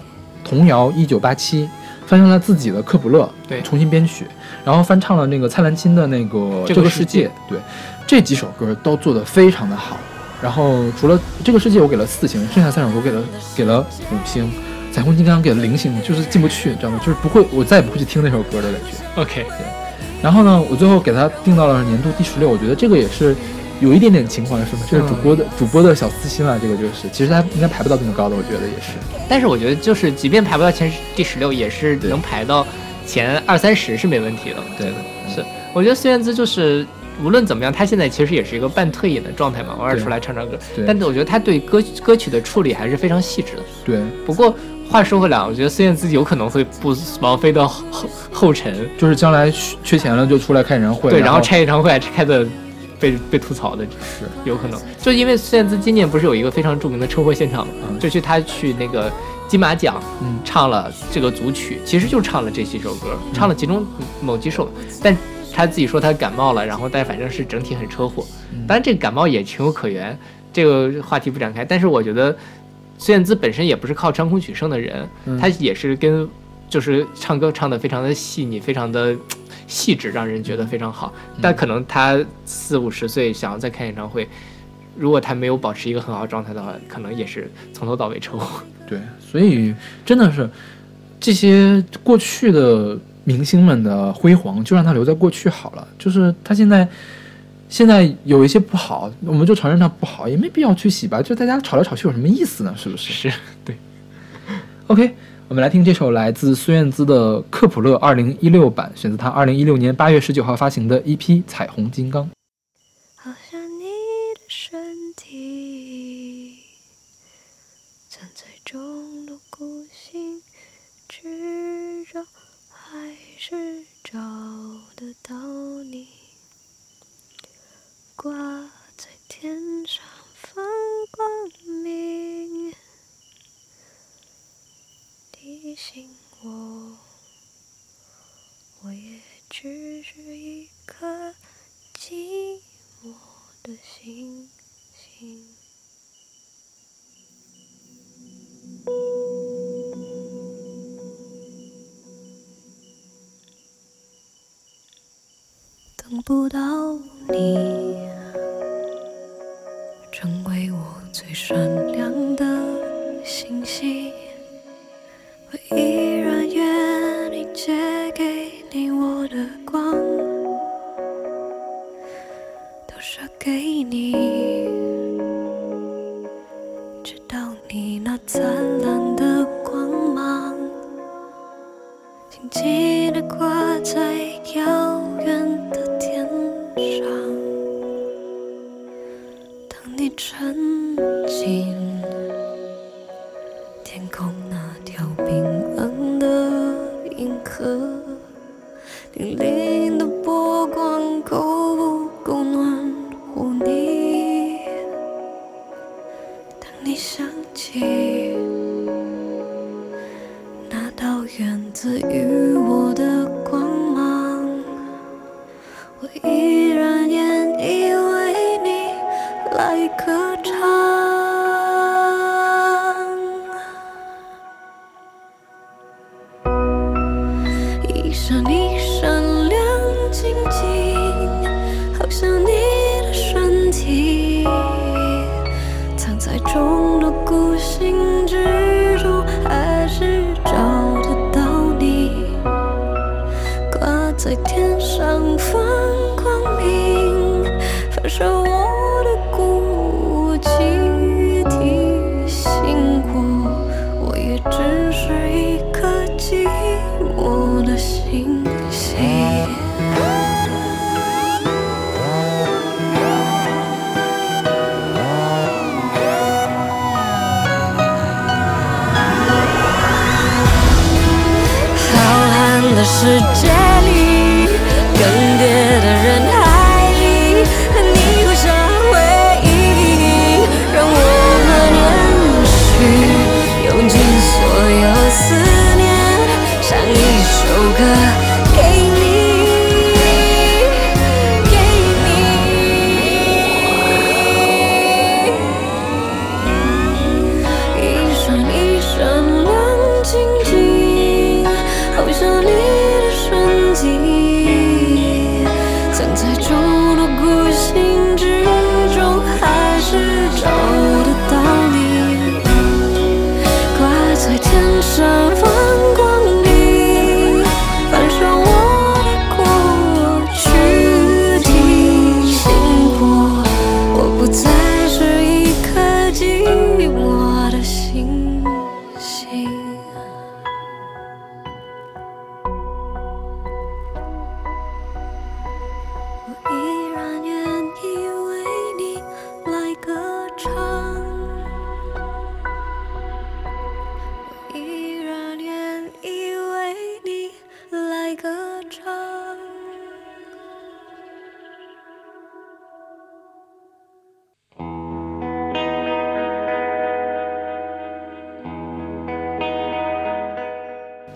童谣一九八七》，翻唱了自己的科普勒，对。重新编曲，然后翻唱了那个蔡澜钦的那个《这个世界》，对，这几首歌都做得非常的好。然后除了《这个世界》，我给了四星，剩下三首歌给了给了五星。彩虹金刚给了零星，就是进不去，你知道吗？就是不会，我再也不会去听那首歌的感觉。OK，对然后呢，我最后给他定到了年度第十六，我觉得这个也是有一点点情怀，是吗？这是主播的、主播的小私心啊，这个就是，其实他应该排不到这么高的，我觉得也是。但是我觉得就是即便排不到前十第十六，也是能排到前二三十是没问题的。对的是，我觉得孙燕姿就是无论怎么样，他现在其实也是一个半退隐的状态嘛，偶尔出来唱唱歌。对。但是我觉得他对歌歌曲的处理还是非常细致的。对，不过话说回来，我觉得孙燕姿有可能会步王菲的后后后尘，就是将来缺缺钱了就出来开演唱会，对，然然后拆演唱会还开的被被吐槽的，是。有可能，就因为孙燕姿今年不是有一个非常著名的车祸现场嘛，嗯。就去她去那个金马奖，嗯。唱了这个组曲，其实就唱了这几首歌，唱了其中某几首，但她自己说他感冒了，然后但反正是整体很车祸，嗯当然这个感冒也情有可原，这个话题不展开，但是我觉得孙燕姿本身也不是靠唱功取胜的人，嗯她也是跟就是唱歌唱得非常的细腻，非常的细致，让人觉得非常好。嗯但可能她四五十岁想要再开演唱会，如果她没有保持一个很好的状态的话，可能也是从头到尾车祸。对，所以真的是这些过去的明星们的辉煌，就让他留在过去好了。就是他现在现在有一些不好，我们就承认他不好，也没必要去洗白。就大家吵来吵去有什么意思呢？是不是？是对，OK，我们来听这首来自孙燕姿的《克普勒》二零一六版，选择她二零一六年八月十九号发行的 EP《彩虹金刚》。好像你的身体，曾在中路孤行，执着还是找得到你，挂在天上放光明，提醒我，我也只是一颗寂寞的星星。等不到你，成为我最闪亮的星星。我依然愿意借给你我的光，都射给你，直到你那灿烂的光芒。轻轻地挂在腰进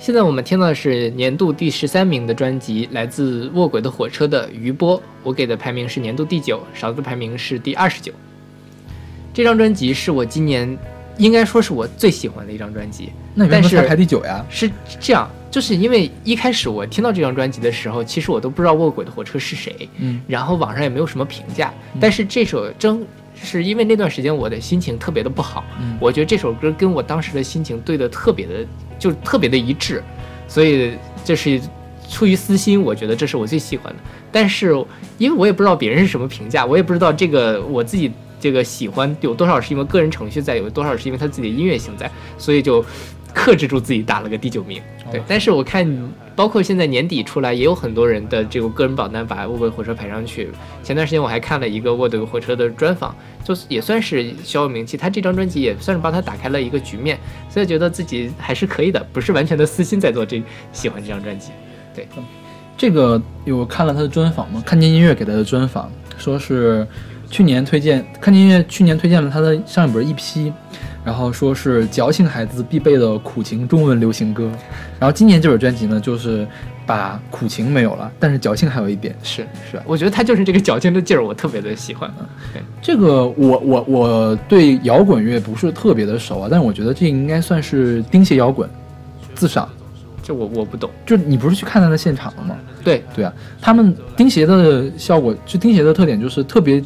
现在我们听到的是年度第十三名的专辑，来自卧轨的火车的《余波》，我给的排名是年度第九，勺子排名是第二十九。这张专辑是我今年应该说是我最喜欢的一张专辑，但是那为什么才排第九呀？是这样，就是因为一开始我听到这张专辑的时候，其实我都不知道卧轨的火车是谁，嗯，然后网上也没有什么评价，但是这首正是因为那段时间我的心情特别的不好，嗯我觉得这首歌跟我当时的心情对的特别的，就特别的一致，所以这是出于私心，我觉得这是我最喜欢的。但是因为我也不知道别人是什么评价，我也不知道这个我自己这个喜欢有多少是因为个人程序在，有多少是因为他自己的音乐性在，所以就克制住自己打了个第九名。对，但是我看包括现在年底出来，也有很多人的这个个人榜单把卧轨火车排上去。前段时间我还看了一个卧轨火车的专访，就是也算是小有名气。他这张专辑也算是帮他打开了一个局面，所以觉得自己还是可以的，不是完全的私心在做这喜欢这张专辑。对，这个有看了他的专访吗？看见音乐给他的专访，说是去年推荐，看见音乐去年推荐了他的上一本 EP，然后说是矫情孩子必备的苦情中文流行歌，然后今年这本专辑呢，就是把苦情没有了，但是矫情还有一点。是是吧我觉得他就是这个矫情的劲儿，我特别的喜欢。对这个我我我对摇滚乐不是特别的熟啊，但是我觉得这应该算是钉鞋摇滚，自赏。这我我不懂。就是你不是去看他的现场了吗？对，对啊，他们钉鞋的效果，就钉鞋的特点就是特别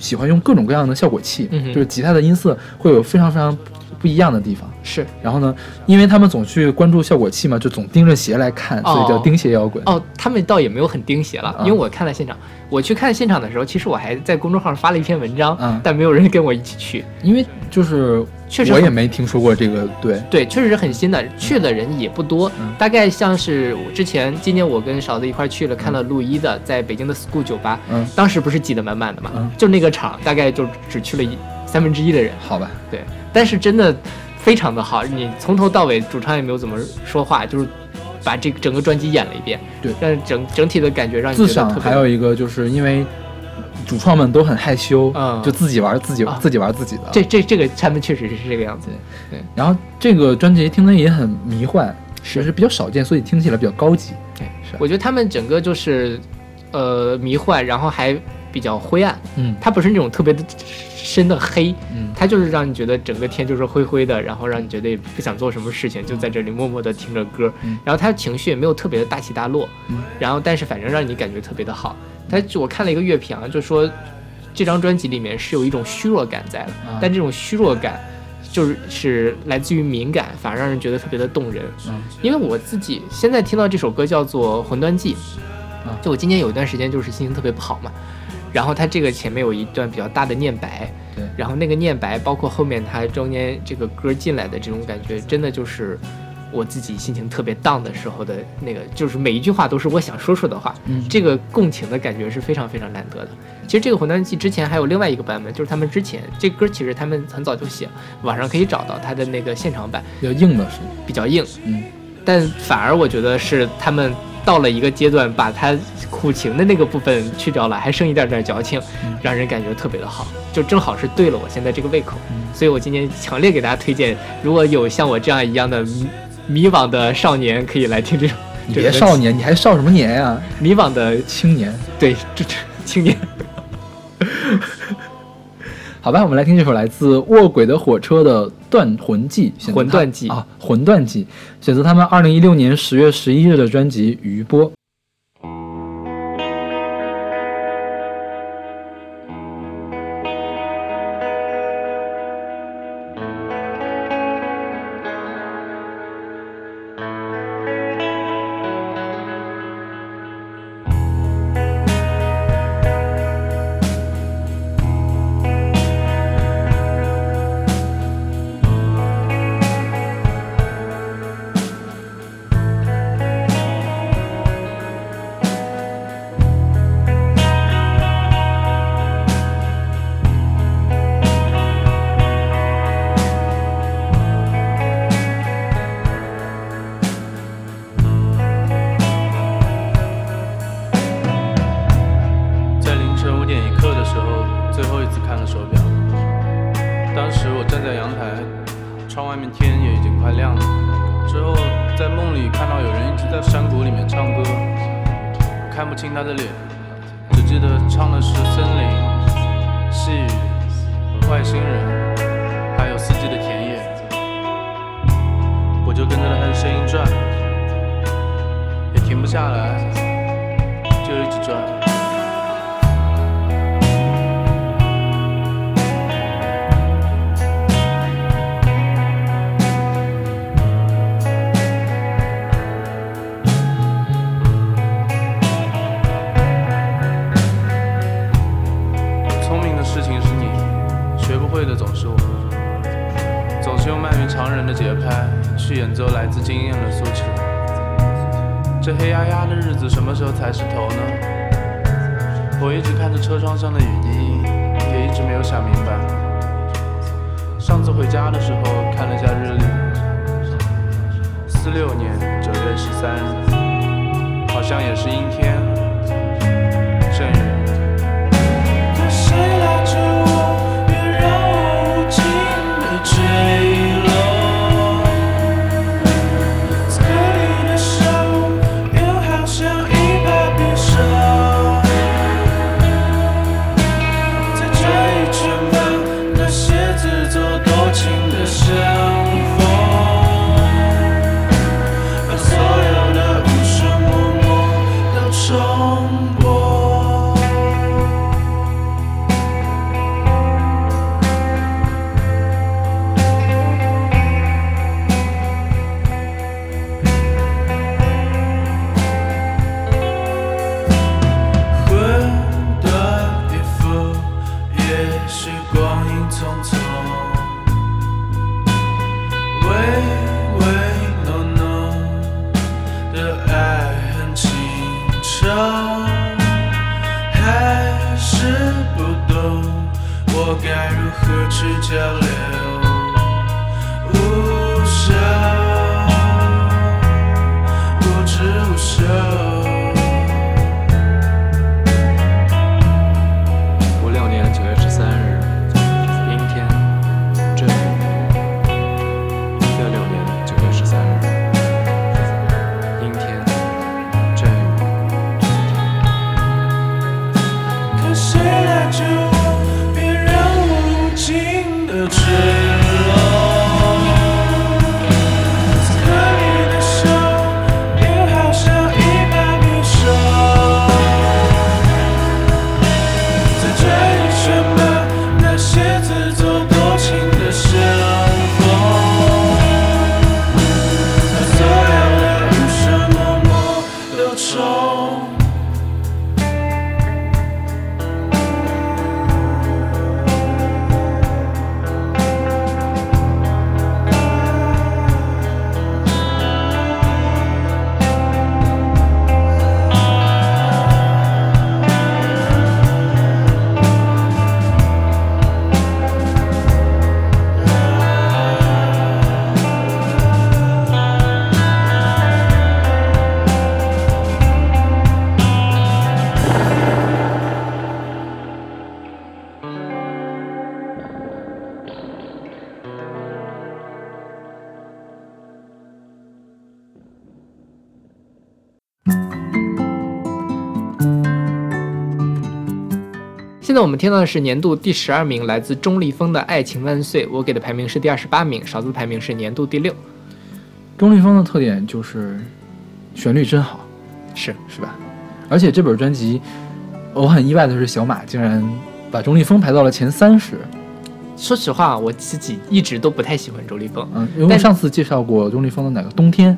喜欢用各种各样的效果器，嗯就是吉他的音色会有非常非常不一样的地方。是。然后呢，因为他们总去关注效果器嘛，就总盯着鞋来看，所以叫哦钉鞋摇滚。哦，他们倒也没有很钉鞋了，嗯因为我看了现场。我去看现场的时候，其实我还在公众号发了一篇文章，嗯但没有人跟我一起去。因为就是确实我也没听说过这个，对，对，确实是很新的，去的人也不多，嗯。大概像是我之前今年我跟勺子一块去了看了陆一的，在北京的 School 酒吧，嗯。当时不是挤得满满的嘛，嗯。就那个场大概就只去了一三分之一的人，好吧，对，但是真的非常的好，你从头到尾主唱也没有怎么说话，就是把这个整个专辑演了一遍，对。但是整整体的感觉让你自赏觉得特别还有一个就是因为主创们都很害羞，嗯。就自己玩自己、啊。自己玩自己的。这这这个他们确实是这个样子，对。然后这个专辑听的也很迷幻，是。是比较少见，所以听起来比较高级。对。是我觉得他们整个就是呃迷幻，然后还比较灰暗。嗯它不是那种特别的深的黑，嗯它就是让你觉得整个天就是灰灰的，然后让你觉得也不想做什么事情，就在这里默默的听着歌。嗯然后它情绪也没有特别的大起大落，嗯然后但是反正让你感觉特别的好。他就我看了一个乐评啊，就说这张专辑里面是有一种虚弱感在的，啊但这种虚弱感。就是是来自于敏感，反而让人觉得特别的动人。嗯因为我自己现在听到这首歌叫做《魂断记》，啊就我今年有一段时间就是心情特别不好嘛，然后它这个前面有一段比较大的念白，对。然后那个念白包括后面它中间这个歌进来的这种感觉，真的就是我自己心情特别 down 的时候的那个，就是每一句话都是我想说说的话，嗯。这个共情的感觉是非常非常难得的。其实这个《混蛋记》之前还有另外一个版本，就是他们之前这歌其实他们很早就写了，网上可以找到它的那个现场版，比较硬的是，比较硬，嗯。但反而我觉得是他们到了一个阶段，把他苦情的那个部分去掉了，还剩一点点矫情，让人感觉特别的好，就正好是对了我现在这个胃口。所以我今天强烈给大家推荐，如果有像我这样一样的迷迷惘的少年，可以来听这种。你别少年，你还少什么年呀、迷惘的青年。对这这青年。好吧，我们来听这首来自卧轨的火车的《断魂记》，选择它魂断记啊，《魂断记》选择他们二零一六年十月十一日的专辑《余波》。手表。当时我站在阳台，窗外面天也已经快亮了。之后在梦里看到有人一直在山谷里面唱歌，看不清他的脸，只记得唱的是森林、细雨、外星人，还有四季的田野。我就跟着他的声音转，也停不下来，就一直转。的节拍去演奏来自经验的诉求。这黑压压的日子什么时候才是头呢？我一直看着车窗上的雨滴，也一直没有想明白。上次回家的时候看了下日历，四六年九月十三日，好像也是阴天，阵雨。可谁拉着我，也让我无尽的坠在我们听到的是年度第十二名，来自钟立风的《爱情万岁》，我给的排名是第二十八名，勺子排名是年度第六。钟立风的特点就是旋律真好，是是吧？而且这本专辑，我很意外的是，小马竟然把钟立风排到了前三十。说实话，我自己一直都不太喜欢钟立风。嗯，因为上次介绍过钟立风的哪个冬天，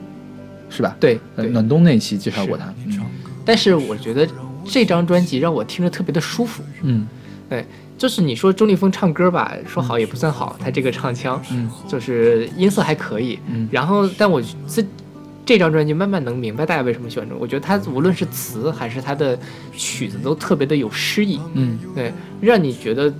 是吧？对暖冬那一期介绍过他。嗯但是我觉得这张专辑让我听着特别的舒服。嗯对，就是你说钟立风唱歌吧，说好也不算好，他这个唱腔，嗯就是音色还可以。嗯然后，但我这这张专辑慢慢能明白大家为什么喜欢这，我觉得他无论是词还是他的曲子都特别的有诗意，嗯对，让你觉得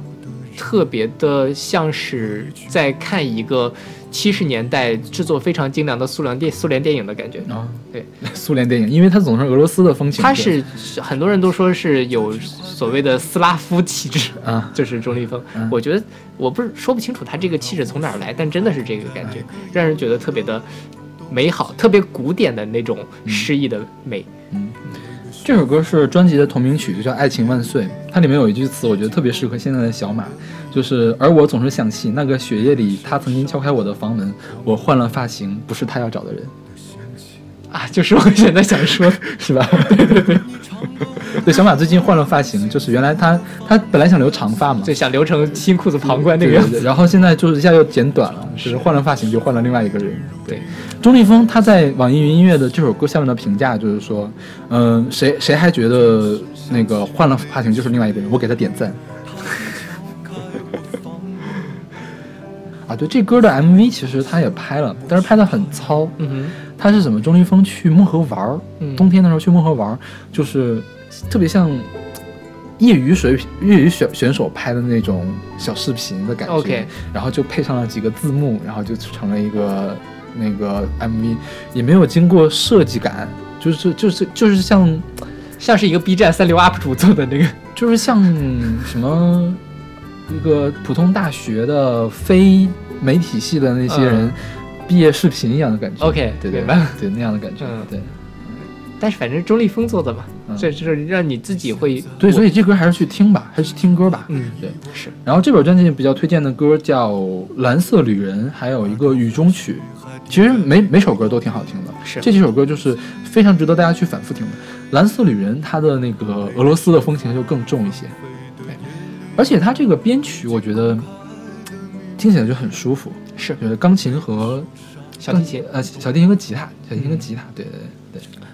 特别的像是在看一个七十年代制作非常精良的苏联电苏联电影的感觉。啊，对，苏联电影，因为它总是俄罗斯的风情。它是很多人都说是有所谓的斯拉夫气质，啊，就是中立风。嗯我觉得我不是说不清楚他这个气质从哪儿来，但真的是这个感觉，让人觉得特别的美好，特别古典的那种诗意的美。这首歌是专辑的同名曲，就叫《爱情万岁》。它里面有一句词，我觉得特别适合现在的小马，就是“而我总是想起那个雪夜里，他曾经敲开我的房门，我换了发型，不是他要找的人，啊，就是我现在想说，是吧？”对对对。对，小马最近换了发型，就是原来他他本来想留长发嘛，对想留成新裤子旁观那个样子。然后现在就是一下又剪短了，就是换了发型就换了另外一个人。对，钟立风他在网易云音乐的这首歌下面的评价就是说，嗯、谁谁还觉得那个换了发型就是另外一个人，我给他点赞。啊，对，这歌的 MV 其实他也拍了，但是拍的很糙。嗯哼，他是怎么钟立风去漠河玩儿，嗯冬天的时候去漠河玩儿，就是特别像业余水平业余选选手拍的那种小视频的感觉。OK 然后就配上了几个字幕，然后就成了一个那个 MV，也没有经过设计感，就是就是就是像像是一个 B 站三流 UP 主做的那个。就是像什么一个普通大学的非媒体系的那些人嗯毕业视频一样的感觉。OK，对对明白了对那样的感觉。嗯对但是反正钟立风做的嘛，嗯这就是让你自己会对，所以这歌还是去听吧，还是去听歌吧。嗯对。是。然后这本专辑比较推荐的歌叫《蓝色旅人》，还有一个《雨中曲》。其实每每首歌都挺好听的，是。这几首歌就是非常值得大家去反复听的。《蓝色旅人》它的那个俄罗斯的风情就更重一些，对，而且它这个编曲我觉得听起来就很舒服，是。就是钢琴和小提琴。呃小提琴和吉他，小提琴和吉他，对对对对，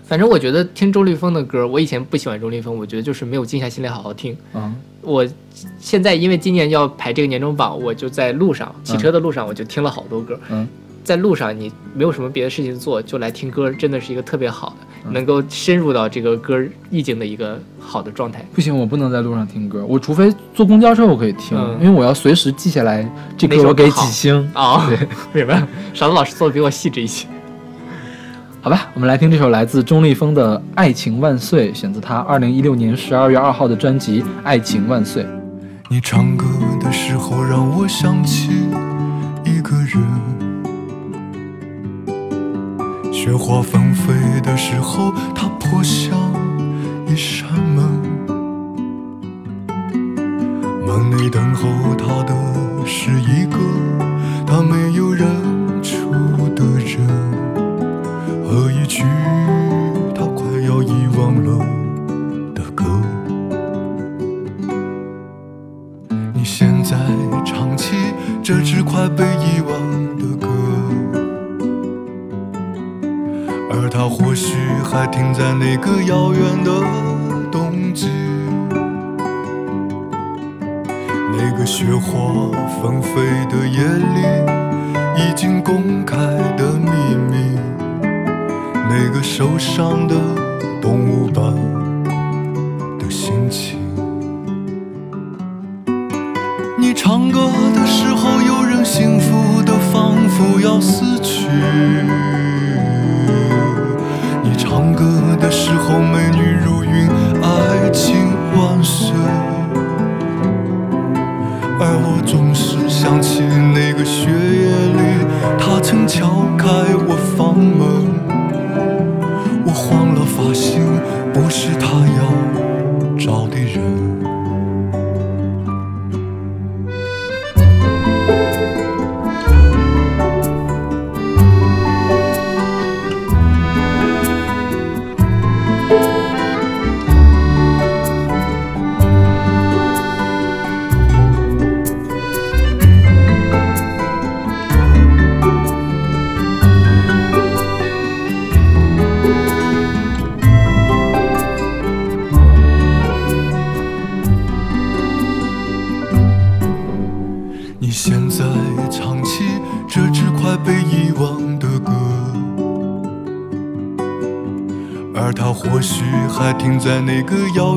反正我觉得听周立峰的歌，我以前不喜欢周立峰，我觉得就是没有静下心来好好听。嗯我现在因为今年要排这个年终榜，我就在路上骑车的路上，我就听了好多歌。嗯在路上你没有什么别的事情做，就来听歌，真的是一个特别好的。能够深入到这个歌意境的一个好的状态。不行，我不能在路上听歌，我除非坐公交车我可以听，嗯因为我要随时记下来这哪歌我给几星。哦，对，明白了。勺子老师做的比我细致一些。好吧，我们来听这首来自钟立风的《爱情万岁》，选自他二零一六年十二月二号的专辑《爱情万岁》。你唱歌的时候让我想起一个人，雪花纷飞的时候，它泼向一扇门，门内等候他的是一个他没有人。的歌。你现在唱起这支快被遗忘的歌，而它或许还停在那个遥远的冬季，那个雪花纷飞的夜里，已经公开的秘密，那个受伤的动物般停在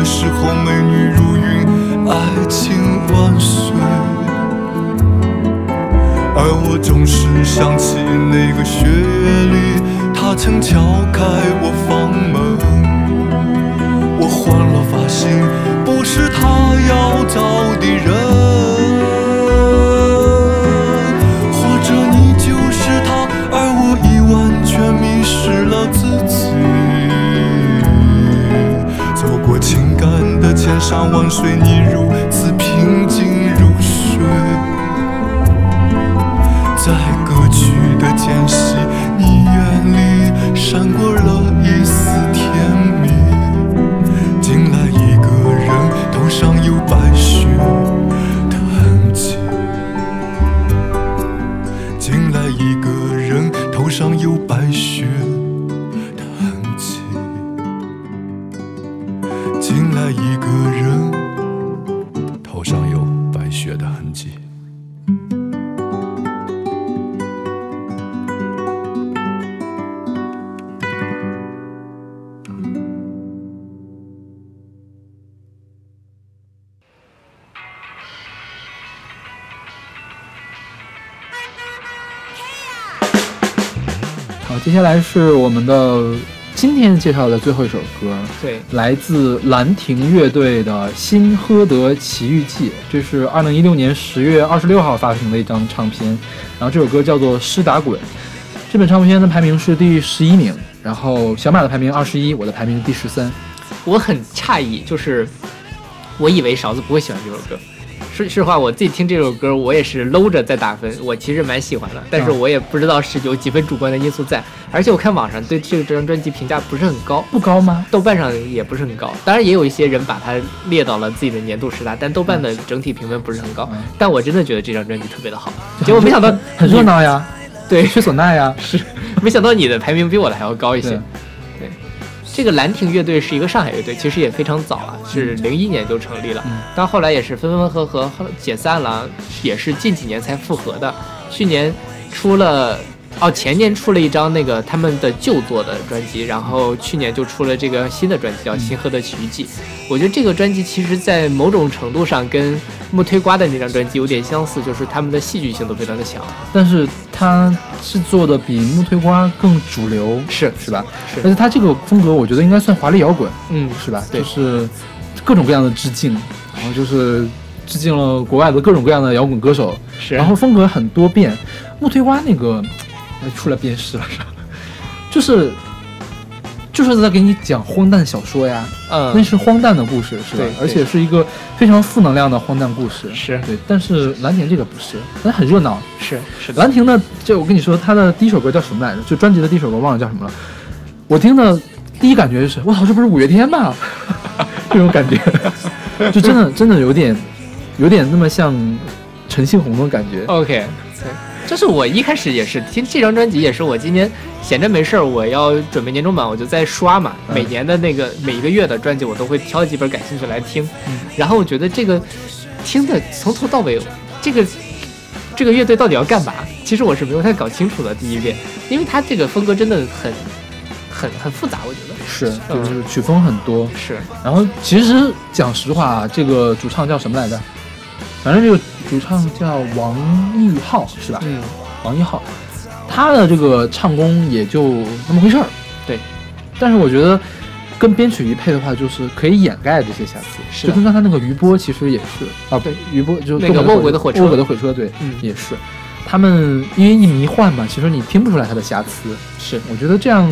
的时候，美女如云，爱情万岁。而我总是想起那个雪夜里，他曾敲开我房门。我换了发型，不是他要找的人。或者你就是他，而我已完全迷失了自己。千山万水，你如此平静如水。在歌曲的间隙，是我们的今天介绍的最后一首歌，对，来自兰亭乐队的《新喝德奇遇记》，这是二零一六年十月二十六号发行的一张唱片。然后这首歌叫做《湿打滚》，这本唱片的排名是第十一名，然后小马的排名二十一，我的排名第十三。我很诧异，就是我以为勺子不会喜欢这首歌。说实话，我自己听这首歌，我也是搂着在打分，我其实蛮喜欢的，但是嗯我也不知道是有几分主观的因素在，而且我看网上对这张专辑评价不是很高，不高吗？豆瓣上也不是很高，当然也有一些人把它列到了自己的年度十大，但豆瓣的整体评分不是很高。嗯但我真的觉得这张专辑特别的好，结果没想到很热，闹呀，对，缺唢呐呀，是没想到你的排名比我的还要高一些这个兰亭乐队是一个上海乐队，其实也非常早啊，是零一年就成立了，嗯但后来也是分分合合，解散了，也是近几年才复合的。去年出了。哦，前年出了一张那个他们的旧作的专辑，然后去年就出了这个新的专辑叫《星河的奇遇记》。我觉得这个专辑其实，在某种程度上跟木推瓜的那张专辑有点相似，就是他们的戏剧性都非常的强。但是他是做的比木推瓜更主流，是是吧？是而且他这个风格，我觉得应该算华丽摇滚，嗯，是吧？对就是各种各样的致敬，然后就是致敬了国外的各种各样的摇滚歌手，是。然后风格很多变。木推瓜那个呃出来鞭尸了，是吧？就是就是在给你讲荒诞小说呀，嗯，那是荒诞的故事，是吧对？而且是一个非常负能量的荒诞故事，是对。但是兰亭这个不是，但很热闹。是是的，兰亭的，就我跟你说，他的第一首歌叫什么来着？就专辑的第一首歌忘了叫什么了。我听的第一感觉就是，我操，这不是五月天吗？这种感觉，就真的真的有点，有点那么像陈信宏的感觉。OK，对，就是我一开始也是听这张专辑，也是我今年闲着没事儿，我要准备年终版，我就在刷嘛。嗯每年的那个每一个月的专辑，我都会挑几本感兴趣来听。嗯然后我觉得这个听的从头到尾，这个这个乐队到底要干嘛？其实我是没有太搞清楚的。第一遍，因为他这个风格真的很很很复杂，我觉得是，就是曲风很多。是然后其实讲实话啊，这个主唱叫什么来着？反正这个主唱叫王毅浩，是吧？嗯，王一浩，他的这个唱功也就那么回事儿。对，但是我觉得跟编曲一配的话，就是可以掩盖这些瑕疵。是就跟刚才那个余波其实也是啊，对，余波就是那个动卧轨的火车卧轨的火车，对，嗯也是。他们因为一迷幻嘛，其实你听不出来他的瑕疵。是，我觉得这样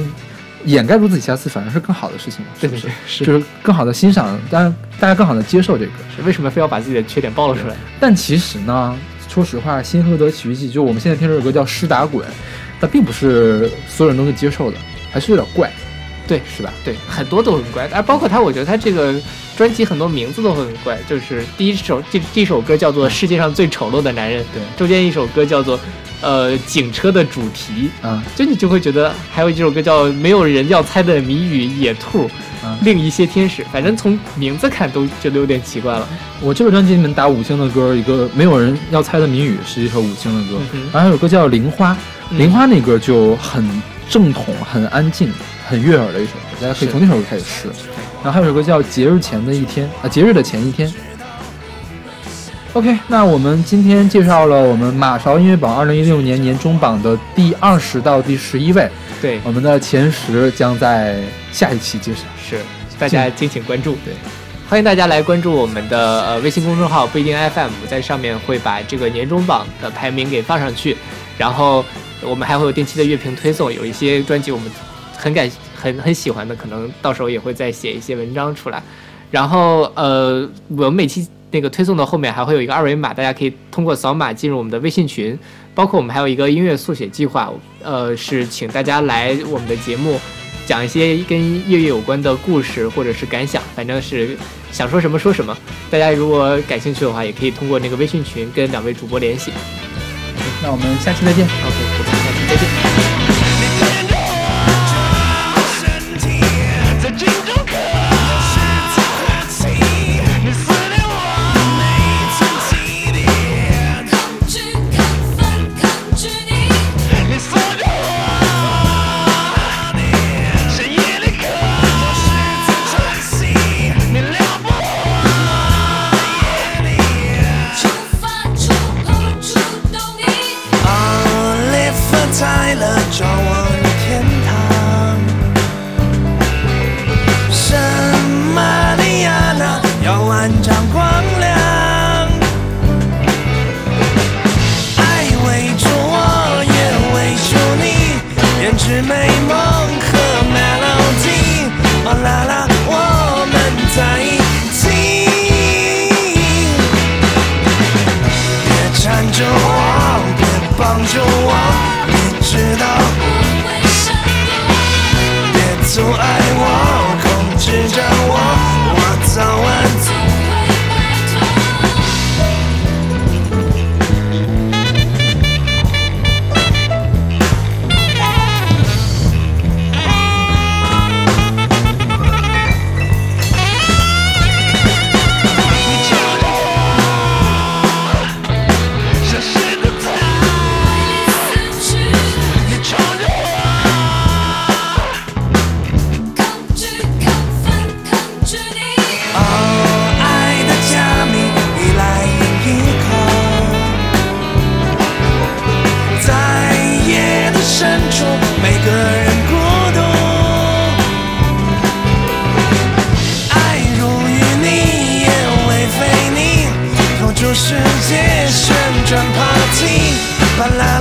掩盖住自己瑕疵，反而是更好的事情嘛，对不是？对是就是更好的欣赏，当然大家更好的接受这个。是为什么非要把自己的缺点暴露出来？但其实呢，说实话，《新赫德奇遇记》就我们现在听这首歌叫《湿打滚》，它并不是所有人都能接受的，还是有点怪，对，是吧？对，很多都很怪，而包括他，我觉得他这个专辑很多名字都很怪，就是第一首这第一首歌叫做《世界上最丑陋的男人》，对中间一首歌叫做呃警车的主题，啊、就你就会觉得还有一首歌叫没有人要猜的谜语野兔，嗯另一些天使，反正从名字看都觉得有点奇怪了。我这个专辑里面打五星的歌，一个没有人要猜的谜语是一首五星的歌，嗯然后还有首歌叫《零花》，嗯铃花那歌就很正统、很安静、很悦耳的一首歌，大家可以从那首歌开始试。然后还有首歌叫《节日前的一天》啊，节日的前一天。OK，那我们今天介绍了我们马勺音乐榜二零一六年年终榜的第二十到第十一位，对，我们的前十将在下一期揭晓。是，大家敬请关注。对，欢迎大家来关注我们的呃微信公众号不一定 FM，在上面会把这个年终榜的排名给放上去，然后我们还会有定期的乐评推送，有一些专辑我们很感很很喜欢的，可能到时候也会再写一些文章出来。然后呃，我们每期那个推送的后面还会有一个二维码，大家可以通过扫码进入我们的微信群，包括我们还有一个音乐速写计划，呃，是请大家来我们的节目。讲一些跟乐乐有关的故事或者是感想，反正是想说什么说什么。大家如果感兴趣的话，也可以通过那个微信群跟两位主播联系。那我们下期再见。OK，世界旋转 party 巴啦